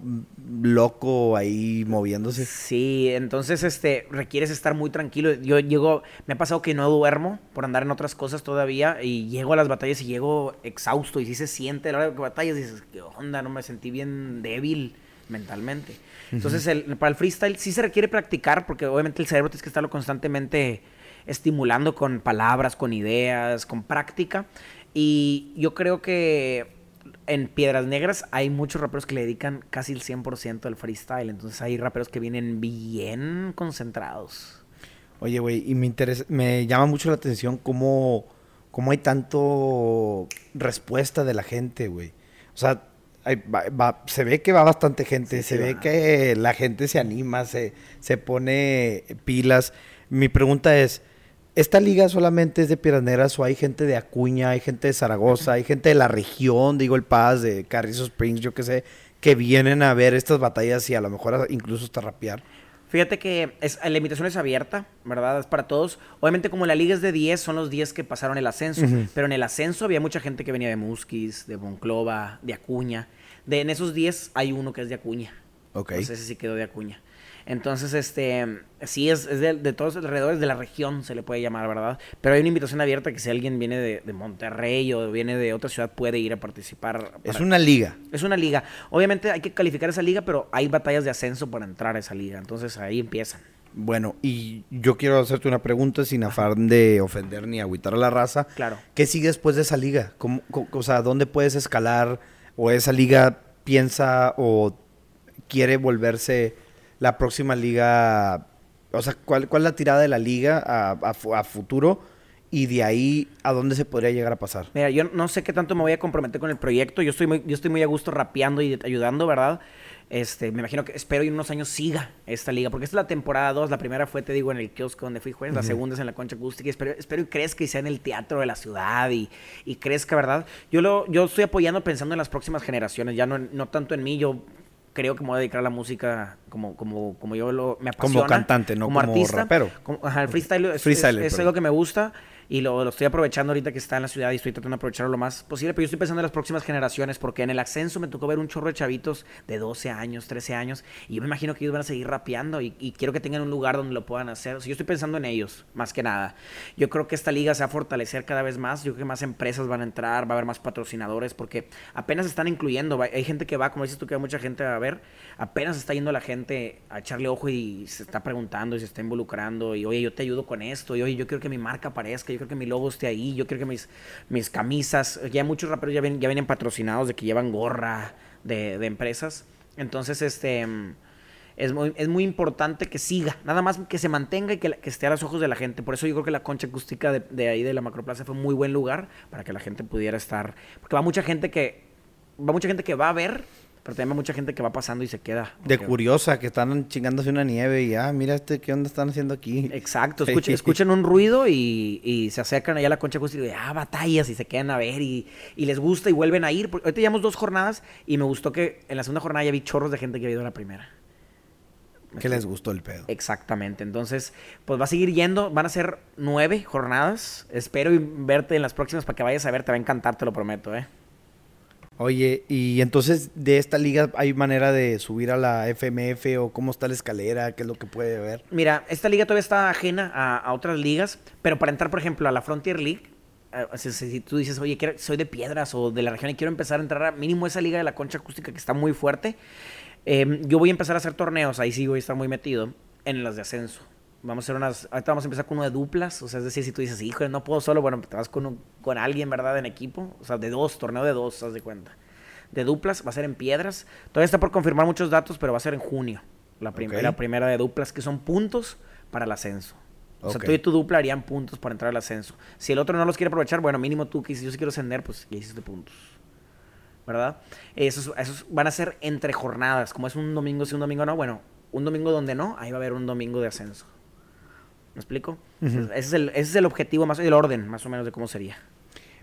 loco ahí moviéndose. Sí, entonces este requieres estar muy tranquilo. Yo llego, me ha pasado que no duermo por andar en otras cosas todavía y llego a las batallas y llego exhausto y sí se siente a la hora que batallas dices, ¿qué onda? No me sentí bien débil mentalmente. Entonces, el- para el freestyle sí se requiere practicar porque obviamente el cerebro tienes que estarlo constantemente estimulando con palabras, con ideas, con práctica. Y yo creo que en Piedras Negras hay muchos raperos que le dedican casi el 100% al freestyle. Entonces hay raperos que vienen bien concentrados. Oye, güey, y me interesa, me llama mucho la atención cómo, cómo hay tanto respuesta de la gente, güey. O sea, hay- va- va- se ve que va bastante gente, Sí, se sí ve va. que la gente se anima, se, se pone pilas. Mi pregunta es, ¿esta liga solamente es de Piraneras o hay gente de Acuña, hay gente de Zaragoza, hay gente de la región, digo El Paz, de Carrizo Springs, yo qué sé, que vienen a ver estas batallas y a lo mejor incluso hasta rapear? Fíjate que es, la invitación es abierta, ¿verdad? Es para todos. Obviamente como la liga es de 10, son los 10 que pasaron el ascenso. Pero en el ascenso había mucha gente que venía de Musquis, de Monclova, de Acuña. De, en esos 10 hay uno que es de Acuña. Ok. Entonces ese sí quedó de Acuña. Entonces, este, sí, es, es de, de todos los alrededores de la región, se le puede llamar, ¿verdad? Pero hay una invitación abierta que si alguien viene de, de Monterrey o viene de otra ciudad puede ir a participar. Es una liga. es una liga. Obviamente hay que calificar esa liga, pero hay batallas de ascenso para entrar a esa liga. Entonces ahí empiezan. Bueno, y yo quiero hacerte una pregunta sin afán de ofender ni agüitar a la raza. Claro. ¿Qué sigue después de esa liga? ¿Cómo- co- o sea, ¿dónde puedes escalar? ¿O esa liga piensa o quiere volverse la próxima liga? O sea, ¿cuál, cuál es la tirada de la liga a, a fu- a futuro? Y de ahí, ¿a dónde se podría llegar a pasar? Mira, yo no sé qué tanto me voy a comprometer con el proyecto. Yo estoy muy, yo estoy muy a gusto rapeando y ayudando, ¿verdad? Este, me imagino que espero y en unos años siga esta liga, porque esta es la temporada 2. La primera fue, te digo, en el kiosco donde fui juez, la segunda es en la concha acústica. y Espero, espero y crezca y sea en el teatro de la ciudad y, y crezca, ¿verdad? Yo lo, yo estoy apoyando pensando en las próximas generaciones, ya no, no tanto en mí. Yo creo que me voy a dedicar a la música como, como, como yo lo, me Como apasiona. cantante, no como rapero. Como- ajá, el freestyle es, Freestyler, es- es que me gusta y lo, estoy aprovechando ahorita que está en la ciudad y estoy tratando de aprovecharlo lo más posible. Pero yo estoy pensando en las próximas generaciones porque en el ascenso me tocó ver un chorro de chavitos de 12 años, 13 años y yo me imagino que ellos van a seguir rapeando y, quiero que tengan un lugar donde lo puedan hacer. O sea, yo estoy pensando en ellos, más que nada. Yo creo que esta liga se va a fortalecer cada vez más. Yo creo que más empresas van a entrar, va a haber más patrocinadores porque apenas están incluyendo. Hay gente que va, como dices tú, que hay mucha gente a ver. Apenas está yendo la gente a echarle ojo y se está preguntando y se está involucrando. Y oye, yo te ayudo con esto. Y oye, yo quiero que mi marca aparezca. Quiero que mi logo esté ahí. Yo quiero que mis, mis camisas. Ya muchos raperos ya, ven, ya vienen patrocinados de que llevan gorra de, de empresas. Entonces, este. Es muy, es muy importante que siga, nada más que se mantenga y que, que esté a los ojos de la gente. Por eso yo creo que la concha acústica de, de ahí de la Macroplaza fue un muy buen lugar para que la gente pudiera estar. Porque va mucha gente que va mucha gente que va a ver, pero también mucha gente que va pasando y se queda. De Porque- curiosa, que están chingándose una nieve y, ah, mira este, ¿qué onda están haciendo aquí? Exacto, Sí. escuchan, un ruido y, y se acercan allá a la concha acústica y ah, batallas y se quedan a ver y, y les gusta y vuelven a ir. Porque Ahorita llevamos dos jornadas y me gustó que en la segunda jornada ya vi chorros de gente que había ido a la primera. Que les gustó el pedo. Exactamente. Entonces, pues va a seguir yendo. Van a ser nueve jornadas. Espero verte en las próximas para que vayas a ver. Te va a encantar, te lo prometo, ¿eh? Oye, y entonces de esta liga hay manera de subir a la FMF o cómo está la escalera, qué es lo que puede ver. Mira, esta liga todavía está ajena a, otras ligas, pero para entrar, por ejemplo, a la Frontier League, eh, si, tú dices, oye, soy de piedras o de la región y quiero empezar a entrar a mínimo esa liga de la concha acústica que está muy fuerte, em, yo voy a empezar a hacer torneos, ahí sí voy a estar muy metido, en las de ascenso. Vamos a hacer unas. Ahorita vamos a empezar con uno de duplas. O sea, es decir, si tú dices, hijo, no puedo solo, bueno, te vas con, con alguien, ¿verdad? En equipo. O sea, de dos, torneo de dos, haz de cuenta. De duplas, va a ser en piedras. Todavía está por confirmar muchos datos, pero va a ser en junio. La, primera primera de duplas, que son puntos para el ascenso. O sea, tú y tu dupla harían puntos para entrar al ascenso. Si el otro no los quiere aprovechar, bueno, mínimo tú que si yo sí quiero ascender, pues ya hiciste puntos. ¿Verdad? Esos, esos van a ser entre jornadas. Como es un domingo, si un domingo no, bueno, un domingo donde no, ahí va a haber un domingo de ascenso. ¿Me explico? ese, es el, ese es el objetivo, más el orden, más o menos, de cómo sería.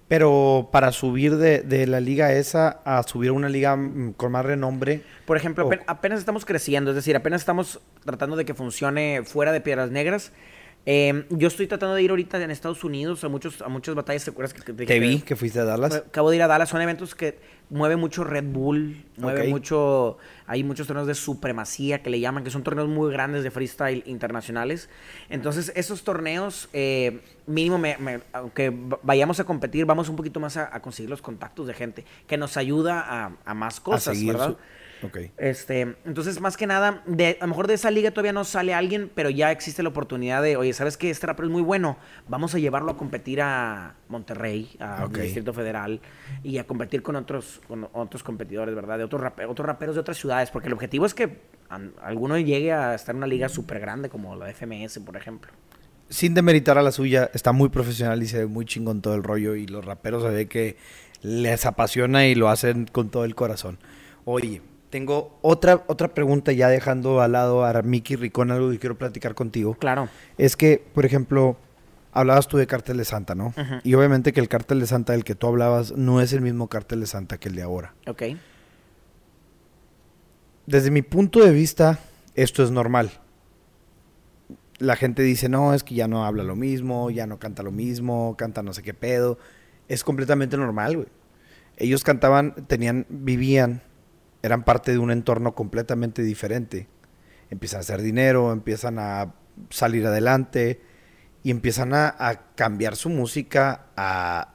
Pero para subir de, la liga esa a subir a una liga mm, con más renombre. Por ejemplo, apenas estamos creciendo, es decir, apenas estamos tratando de que funcione fuera de Piedras Negras. Em, yo estoy tratando de ir ahorita en Estados Unidos a muchos a muchas batallas. ¿Te acuerdas que te, vi que fuiste a Dallas? Acabo de ir a Dallas. Son eventos que mueve mucho Red Bull, mueve mucho. Hay muchos torneos de supremacía que le llaman, que son torneos muy grandes de freestyle internacionales. Entonces, esos torneos, eh, mínimo, aunque vayamos a competir, vamos un poquito más a, conseguir los contactos de gente que nos ayuda a, más cosas, ¿verdad? Este, entonces, más que nada, de, a lo mejor de esa liga todavía no sale alguien, pero ya existe la oportunidad de, oye, ¿sabes qué? Este rapero es muy bueno, vamos a llevarlo a competir a Monterrey, a Distrito Federal, y a competir con otros, con otros competidores, ¿verdad? De otros, otros raperos de otras ciudades, porque el objetivo es que alguno llegue a estar en una liga súper grande como la FMS, por ejemplo. Sin demeritar a la suya, está muy profesional y se ve muy chingón todo el rollo, y los raperos se ve que les apasiona y lo hacen con todo el corazón. Oye, tengo otra, otra pregunta ya dejando al lado a Miki Ricón, algo que quiero platicar contigo. Claro. Es que, por ejemplo, hablabas tú de Cártel de Santa, ¿no? Y obviamente que el Cártel de Santa del que tú hablabas no es el mismo Cártel de Santa que el de ahora. Ok. Desde mi punto de vista, esto es normal. La gente dice, no, es que ya no habla lo mismo, ya no canta lo mismo, canta no sé qué pedo. Es completamente normal, güey. Ellos cantaban, tenían, vivían eran parte de un entorno completamente diferente. Empiezan a hacer dinero, empiezan a salir adelante y empiezan a, cambiar su música a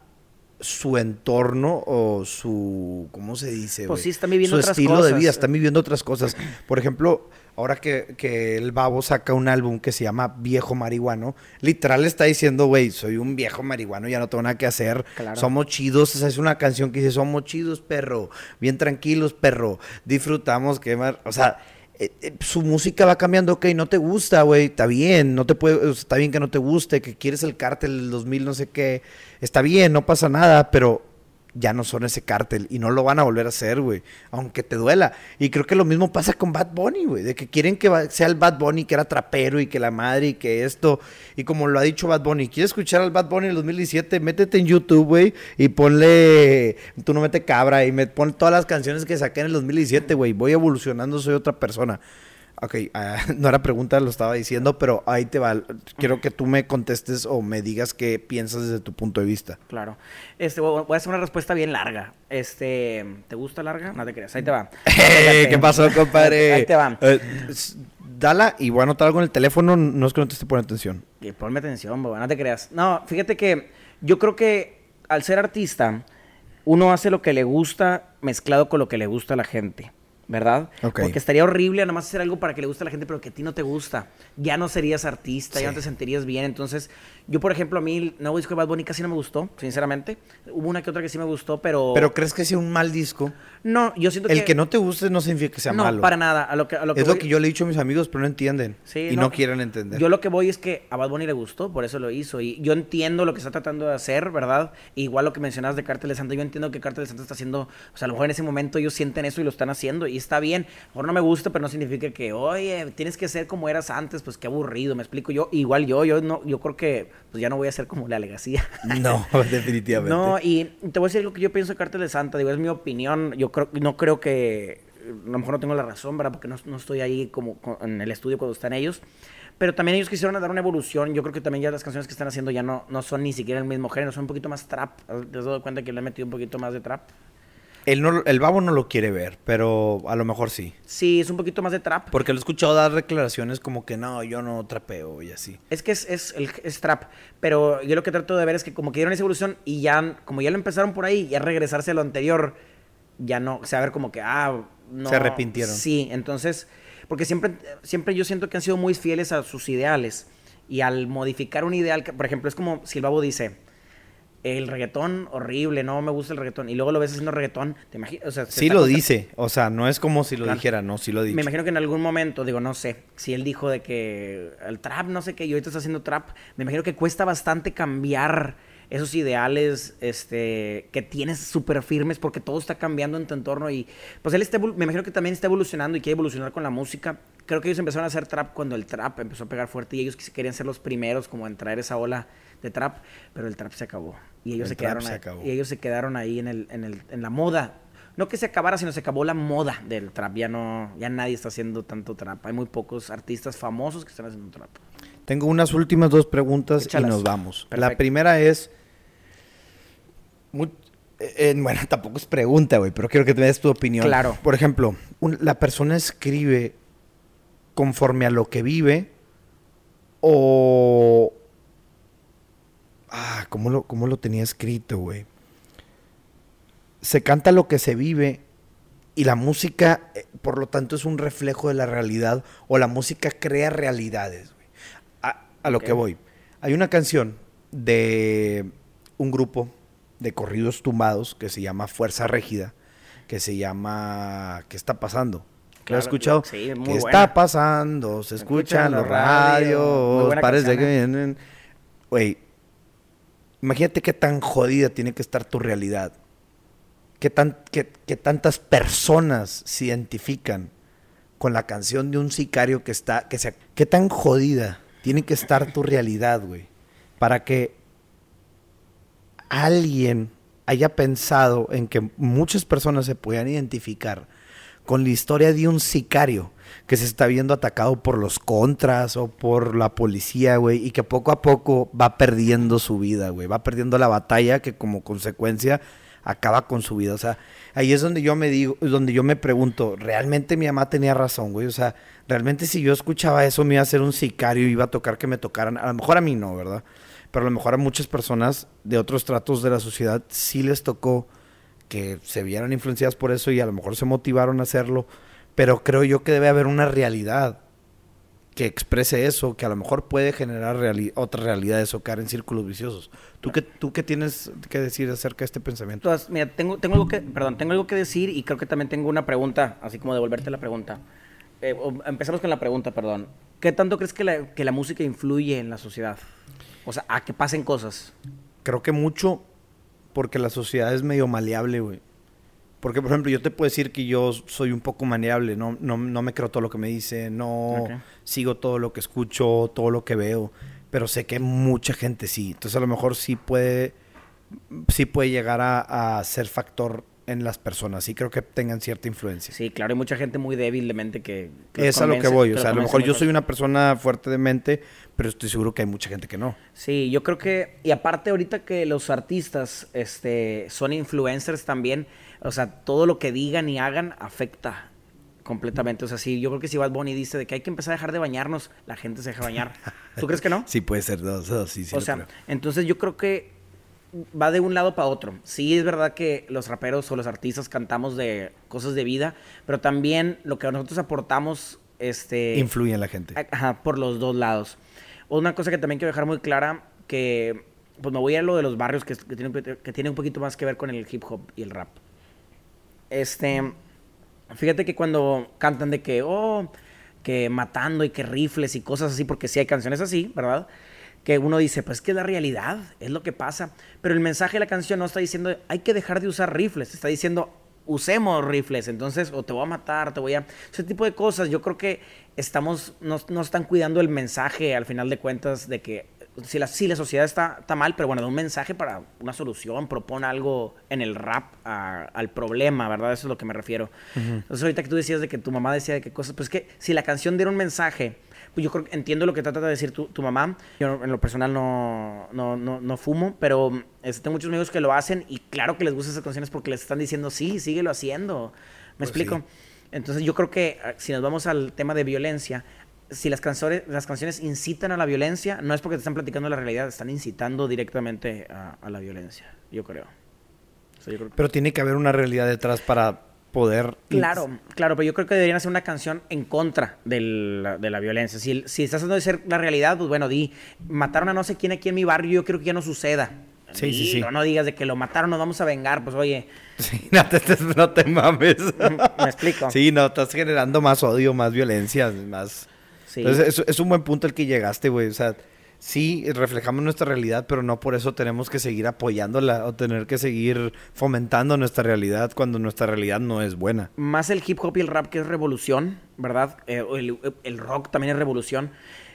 su entorno o su, ¿cómo se dice? Pues sí, están viviendo su estilo de vida, están viviendo otras cosas. Por ejemplo, ahora que, que, el Babo saca un álbum que se llama Viejo Marihuano, literal está diciendo, güey, soy un viejo marihuano, ya no tengo nada que hacer, somos chidos, esa es una canción que dice, somos chidos, perro, bien tranquilos, perro, disfrutamos, que o sea... Eh, eh, su música va cambiando, ok, no te gusta, güey, está bien, no te puede, está bien que no te guste, que quieres el cártel del 2000, no sé qué, está bien, no pasa nada, pero ya no son ese cártel y no lo van a volver a hacer, güey, aunque te duela. Y creo que lo mismo pasa con Bad Bunny, güey, de que quieren que sea el Bad Bunny que era trapero y que la madre y que esto, y como lo ha dicho Bad Bunny, ¿quieres escuchar al Bad Bunny en el 2017? Métete en YouTube, güey, y ponle, tú no mete cabra y me pon todas las canciones que saqué en el 2017, güey, voy evolucionando, soy otra persona. Ok, ah, no era pregunta, lo estaba diciendo, pero ahí te va. Quiero que tú me contestes o me digas qué piensas desde tu punto de vista. Claro. Este, voy a hacer una respuesta bien larga. Este, ¿te gusta larga? No te creas, ahí te va. ¿Qué pasó, compadre? ahí te va. Eh, dala y voy a anotar algo en el teléfono, no es que no te esté poniendo atención. Y ponme atención, boba, no te creas. No, fíjate que yo creo que al ser artista, uno hace lo que le gusta mezclado con lo que le gusta a la gente. ¿Verdad? Porque estaría horrible nada más hacer algo para que le guste a la gente, pero que a ti no te gusta. Ya no serías artista, ya no te sentirías bien. Entonces, yo, por ejemplo, a mí el nuevo disco de Bad Bunny casi no me gustó, sinceramente. Hubo una que otra que sí me gustó, pero... ¿Pero crees que sea un mal disco? No, yo siento que... El que no te guste no significa que sea malo. No, para nada. A lo que, es lo que yo le he dicho a mis amigos, pero no entienden. Sí, y no, quieren entender. Yo lo que voy es que a Bad Bunny le gustó, por eso lo hizo. Y yo entiendo lo que está tratando de hacer, ¿verdad? Igual lo que mencionabas de Cártel de Santa, yo entiendo que Cártel de Santa está haciendo... O sea, a lo mejor en ese momento ellos sienten eso y lo están haciendo. Y está bien. A lo mejor no me gusta, pero no significa que, oye, tienes que ser como eras antes. Pues qué aburrido, me explico. Yo, igual yo, yo, no, yo creo que pues ya no voy a ser como la legacía. No, definitivamente. No, y te voy a decir lo que yo pienso de Cártel de Santa, digo, es mi opinión. Yo creo, no creo que a lo mejor no tengo la razón, ¿verdad? Porque no, no estoy ahí como co- en el estudio cuando están ellos. Pero también ellos quisieron dar una evolución. Yo creo que también ya las canciones que están haciendo ya no, no son ni siquiera el mismo género, son un poquito más trap. ¿Te has dado cuenta que le he metido un poquito más de trap? Él no, el babo no lo quiere ver, pero a lo mejor sí. Sí, es un poquito más de trap. Porque lo he escuchado dar declaraciones como que no, yo no trapeo y así. Es que es, es, el, es trap, pero yo lo que trato de ver es que como que dieron esa evolución y ya, como ya lo empezaron por ahí, ya regresarse a lo anterior, ya no, o sea, a ver como que, ah, no. Se arrepintieron. Sí, entonces, porque siempre, siempre yo siento que han sido muy fieles a sus ideales y al modificar un ideal, que, por ejemplo, es como si el babo dice, el reggaetón horrible, no me gusta el reggaetón, y luego lo ves haciendo reggaetón, te imaginas, o sea, se Sí lo contra- dice, o sea, no es como si lo Claro. dijera, no, sí lo dice. me imagino que en algún momento, digo, no sé, si él dijo de que el trap, no sé qué, y ahorita está haciendo trap, me imagino que cuesta bastante cambiar esos ideales este, que tienes súper firmes porque todo está cambiando en tu entorno y pues él está, me imagino que también está evolucionando y quiere evolucionar con la música. Creo que ellos empezaron a hacer trap cuando el trap empezó a pegar fuerte y ellos querían ser los primeros como en traer esa ola de trap, pero el trap se acabó y ellos El se quedaron se ahí, acabó. y ellos se quedaron ahí en el, en el en la moda no que se acabara, sino se acabó la moda del trap. Ya no, ya nadie está haciendo tanto trap. Hay muy pocos artistas famosos que están haciendo trap. Tengo unas últimas dos preguntas Échalas. y nos vamos. La primera es. eh, eh, bueno, tampoco es pregunta, güey, pero quiero que te des tu opinión. Claro. Por ejemplo, un- la persona escribe conforme a lo que vive o. Ah, ¿cómo lo, cómo lo tenía escrito, güey? Se canta lo que se vive y la música, eh, por lo tanto, es un reflejo de la realidad o la música crea realidades, güey. A, a lo que voy. Hay una canción de un grupo de corridos tumbados que se llama Fuerza Régida, que se llama ¿Qué está pasando? ¿Lo has escuchado? sí, muy ¿Qué buena. está pasando? Se escuchan en la los radio. Radios, buena parece canción, que ¿eh? vienen. Güey, imagínate qué tan jodida tiene que estar tu realidad. Qué, tan, qué, qué tantas personas se identifican con la canción de un sicario que está, que se, qué tan jodida tiene que estar tu realidad, güey, para que alguien haya pensado en que muchas personas se puedan identificar con la historia de un sicario que se está viendo atacado por los contras o por la policía, güey, y que poco a poco va perdiendo su vida, güey, va perdiendo la batalla que como consecuencia acaba con su vida, o sea, ahí es donde yo me digo, donde yo me pregunto, ¿realmente mi mamá tenía razón, güey? O sea, realmente si yo escuchaba eso me iba a ser un sicario y iba a tocar que me tocaran, a lo mejor a mí no, ¿verdad? Pero a lo mejor a muchas personas de otros tratos de la sociedad sí les tocó que se vieran influenciadas por eso y a lo mejor se motivaron a hacerlo, pero creo yo que debe haber una realidad que exprese eso, que a lo mejor puede generar reali- otras realidades o caer en círculos viciosos. ¿Tú qué, ¿Tú qué tienes que decir acerca de este pensamiento? Entonces, mira, tengo, tengo algo que, perdón, tengo algo que decir y creo que también tengo una pregunta, así como devolverte la pregunta. Eh, empezamos con la pregunta, perdón. ¿Qué tanto crees que la, que la música influye en la sociedad? O sea, a que pasen cosas. Creo que mucho porque la sociedad es medio maleable, güey. Porque, por ejemplo, yo te puedo decir que yo soy un poco maleable, no, no, no me creo todo lo que me dice, no Ok. sigo todo lo que escucho, todo lo que veo, pero sé que mucha gente sí. Entonces, a lo mejor sí puede, sí puede llegar a, a ser factor en las personas. Sí creo que tengan cierta influencia. Sí, claro, hay mucha gente muy débil de mente que... que es a lo que voy. O sea, a lo mejor yo soy una persona fuerte de mente, pero estoy seguro que hay mucha gente que no. Sí, yo creo que, y aparte ahorita que los artistas este, son influencers también, o sea, todo lo que digan y hagan afecta completamente. O sea, sí, yo creo que si Bad Bunny dice de que hay que empezar a dejar de bañarnos, la gente se deja bañar. ¿Tú crees que no? Sí, puede ser dos, dos, sí, sí. o sea, creo. entonces yo creo que va de un lado para otro. Sí, es verdad que los raperos o los artistas cantamos de cosas de vida, pero también lo que nosotros aportamos, este... influye en la gente. Ajá, por los dos lados. Una cosa que también quiero dejar muy clara, que pues me voy a lo de los barrios que, que tiene, que tiene un poquito más que ver con el hip hop y el rap. Este, fíjate que cuando cantan de que, oh, que matando y que rifles y cosas así, porque sí hay canciones así, ¿verdad? Que uno dice, pues que es la realidad, es lo que pasa. Pero el mensaje de la canción no está diciendo, hay que dejar de usar rifles, está diciendo, usemos rifles, entonces, o te voy a matar, te voy a... Ese tipo de cosas, yo creo que estamos, no, no están cuidando el mensaje al final de cuentas de que si la, si la sociedad está, está mal, pero bueno, da un mensaje para una solución, propone algo en el rap al problema, ¿verdad? Eso es lo que me refiero. Entonces, ahorita que tú decías de que tu mamá decía de qué cosas, pues que si la canción diera un mensaje, pues yo creo, entiendo lo que trata de decir tu, tu mamá. Yo en lo personal no, no, no, no fumo, pero este, tengo muchos amigos que lo hacen y claro que les gustan esas canciones porque les están diciendo, sí, síguelo haciendo. ¿Me pues explico? Entonces yo creo que ah, si nos vamos al tema de violencia, si las canciones, las canciones incitan a la violencia, no es porque te están platicando la realidad, están incitando directamente a, la violencia, yo creo. Pero tiene que haber una realidad detrás para poder... Claro, claro, pero yo creo que deberían hacer una canción en contra de la, violencia. Si, si estás haciendo de ser la realidad, pues bueno, di, mataron a no sé quién aquí en mi barrio, yo creo que ya no suceda. Sí, sí, sí. No, digas de que lo mataron, nos vamos a vengar, pues oye. Sí, no te, no te mames. Me explico. Sí, no, estás generando más odio, más violencia, más... Sí. Entonces, es, un buen punto el que llegaste, güey. O sea, sí, reflejamos nuestra realidad, pero no por eso tenemos que seguir apoyándola o tener que seguir fomentando nuestra realidad cuando nuestra realidad no es buena. Más el hip hop y el rap que es revolución, ¿verdad? Eh, el, el rock también es revolución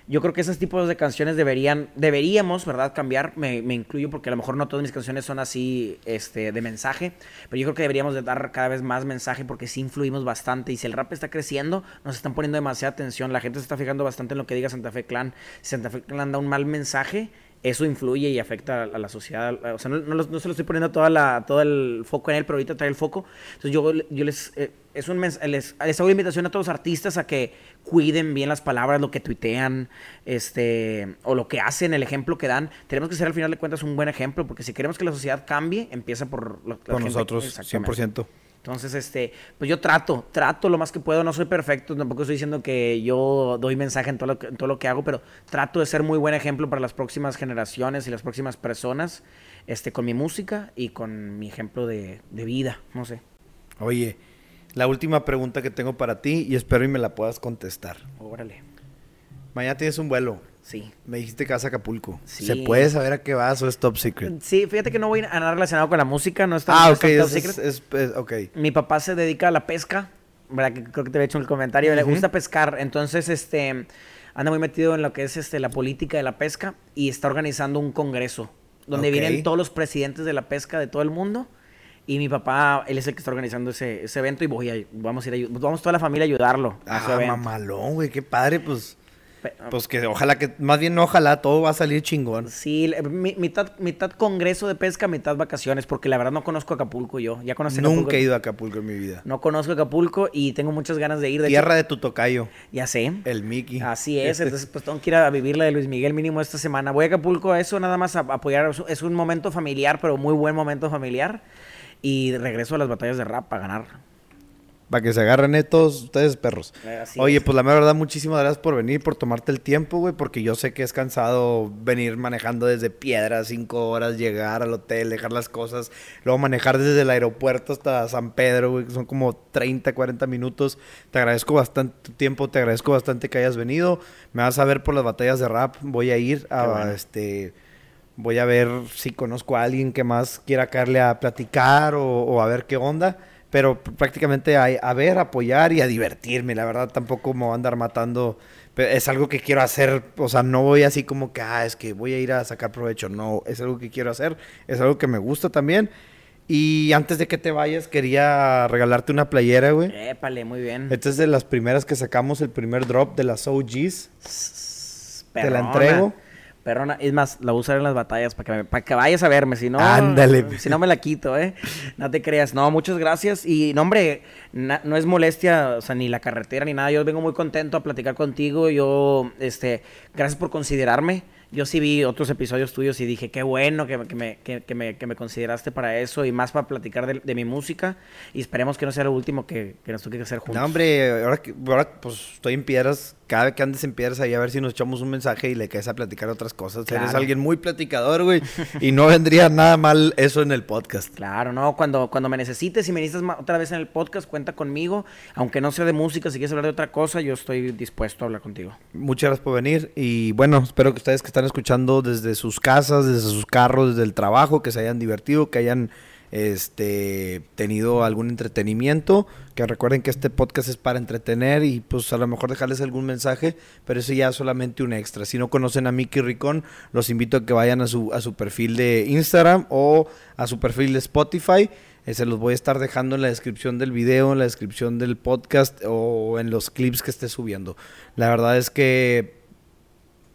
yo creo que esos tipos de canciones deberían, deberíamos, ¿verdad? Cambiar, me, me, incluyo porque a lo mejor no todas mis canciones son así, este, de mensaje, pero yo creo que deberíamos de dar cada vez más mensaje porque sí influimos bastante. Y si el rap está creciendo, nos están poniendo demasiada atención, la gente se está fijando bastante en lo que diga Santa Fe Clan, si Santa Fe Clan da un mal mensaje, eso influye y afecta a la sociedad. O sea, no, no, se lo estoy poniendo toda la, todo el foco en él, pero ahorita trae el foco. Entonces yo, yo les, eh, es un les, les hago invitación a todos los artistas a que cuiden bien las palabras, lo que tuitean, este, o lo que hacen, el ejemplo que dan. Tenemos que ser al final de cuentas un buen ejemplo, porque si queremos que la sociedad cambie, empieza por, lo, por nosotros, 100%. Entonces, este, pues yo trato, trato lo más que puedo, no soy perfecto, tampoco estoy diciendo que yo doy mensaje en todo lo que, en todo lo que hago, pero trato de ser muy buen ejemplo para las próximas generaciones y las próximas personas, este, con mi música y con mi ejemplo de, de vida, no sé. Oye, la última pregunta que tengo para ti y espero y me la puedas contestar. Órale. Mañana tienes un vuelo. Sí. Me dijiste que vas a Acapulco. ¿Se puede saber a qué vas o es top secret? Sí, fíjate que no voy a nada relacionado con la música, no está ah, ok, top secret. Es, okay. Mi papá se dedica a la pesca, ¿verdad? Que creo que te había hecho el comentario. Le gusta pescar, entonces este anda muy metido en lo que es este la política de la pesca y está organizando un congreso donde vienen todos los presidentes de la pesca de todo el mundo. Y mi papá, él es el que está organizando ese, ese evento y voy a, vamos a ir a, vamos toda la familia a ayudarlo. Ah, mamalón, güey, qué padre, pues. Pues que ojalá que, más bien ojalá, todo va a salir chingón. Sí, mitad, mitad congreso de pesca, mitad vacaciones, porque la verdad no conozco Acapulco yo. Ya conocí Nunca he ido a Acapulco en mi vida. No conozco Acapulco y tengo muchas ganas de ir. De Tierra de tu tocayo. Ya sé. El Mickey. Así es, entonces pues tengo que ir a vivir la de Luis Miguel mínimo esta semana. Voy a Acapulco, eso nada más a apoyar, es un momento familiar, pero muy buen momento familiar. Y regreso a las batallas de rap para ganar. Para que se agarren todos ustedes perros. Eh, Oye, pues la verdad, muchísimas gracias por venir, por tomarte el tiempo, güey, porque yo sé que es cansado venir manejando desde Piedra, cinco horas, llegar al hotel, dejar las cosas, luego manejar desde el aeropuerto hasta San Pedro, güey, que son como 30, 40 minutos. Te agradezco bastante tu tiempo, te agradezco bastante que hayas venido. Me vas a ver por las batallas de rap, voy a ir a este voy a ver si conozco a alguien que más quiera caerle a platicar o a ver qué onda pero prácticamente a, ver, apoyar y a divertirme. La verdad, tampoco me voy a andar matando. Es algo que quiero hacer, o sea, no voy así como que, ah, es que voy a ir a sacar provecho. No, es algo que quiero hacer, es algo que me gusta también. Y antes de que te vayas, quería regalarte una playera, güey. Épale, muy bien. Esta es de las primeras que sacamos, el primer drop de las OGs. Te la entrego. Perrona, es más, la voy a usar en las batallas para que, para que vayas a verme, si no, si no me la quito, ¿eh? No te creas. No, muchas gracias. Y, no, hombre, no es molestia, o sea, ni la carretera ni nada. Yo vengo muy contento a platicar contigo. Yo, este, gracias por considerarme yo sí vi otros episodios tuyos y dije, qué bueno que, me, que, me, que me, consideraste para eso y más para platicar de, mi música. Y esperemos que no sea lo último que, nos toque hacer juntos. No, hombre, ahora, que, ahora pues estoy en piedras. Cada vez que andes en piedras ahí a ver si nos echamos un mensaje y le caes a platicar otras cosas. Eres alguien muy platicador, güey. y no vendría nada mal eso en el podcast. Claro, no. Cuando, cuando me necesites y me necesitas otra vez en el podcast, cuenta conmigo. Aunque no sea de música, si quieres hablar de otra cosa, yo estoy dispuesto a hablar contigo. Muchas gracias por venir. Y bueno, espero que ustedes que están escuchando desde sus casas, desde sus carros, desde el trabajo, que se hayan divertido, que hayan este tenido algún entretenimiento. Que recuerden que este podcast es para entretener y pues a lo mejor dejarles algún mensaje, pero eso ya es solamente un extra. Si no conocen a Mickey Ricón, los invito a que vayan a su, a su perfil de Instagram o a su perfil de Spotify. Eh, se los voy a estar dejando en la descripción del video, en la descripción del podcast o en los clips que esté subiendo. La verdad es que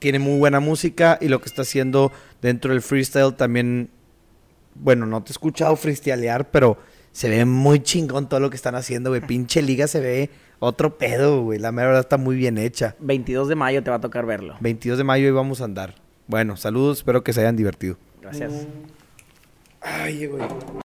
tiene muy buena música y lo que está haciendo dentro del freestyle también bueno, no te he escuchado freestylear, pero se ve muy chingón todo lo que están haciendo, güey. Pinche liga se ve otro pedo, güey. La verdad está muy bien hecha. 22 de mayo te va a tocar verlo. 22 de mayo y vamos a andar. Bueno, saludos, espero que se hayan divertido. Gracias. Ay, güey.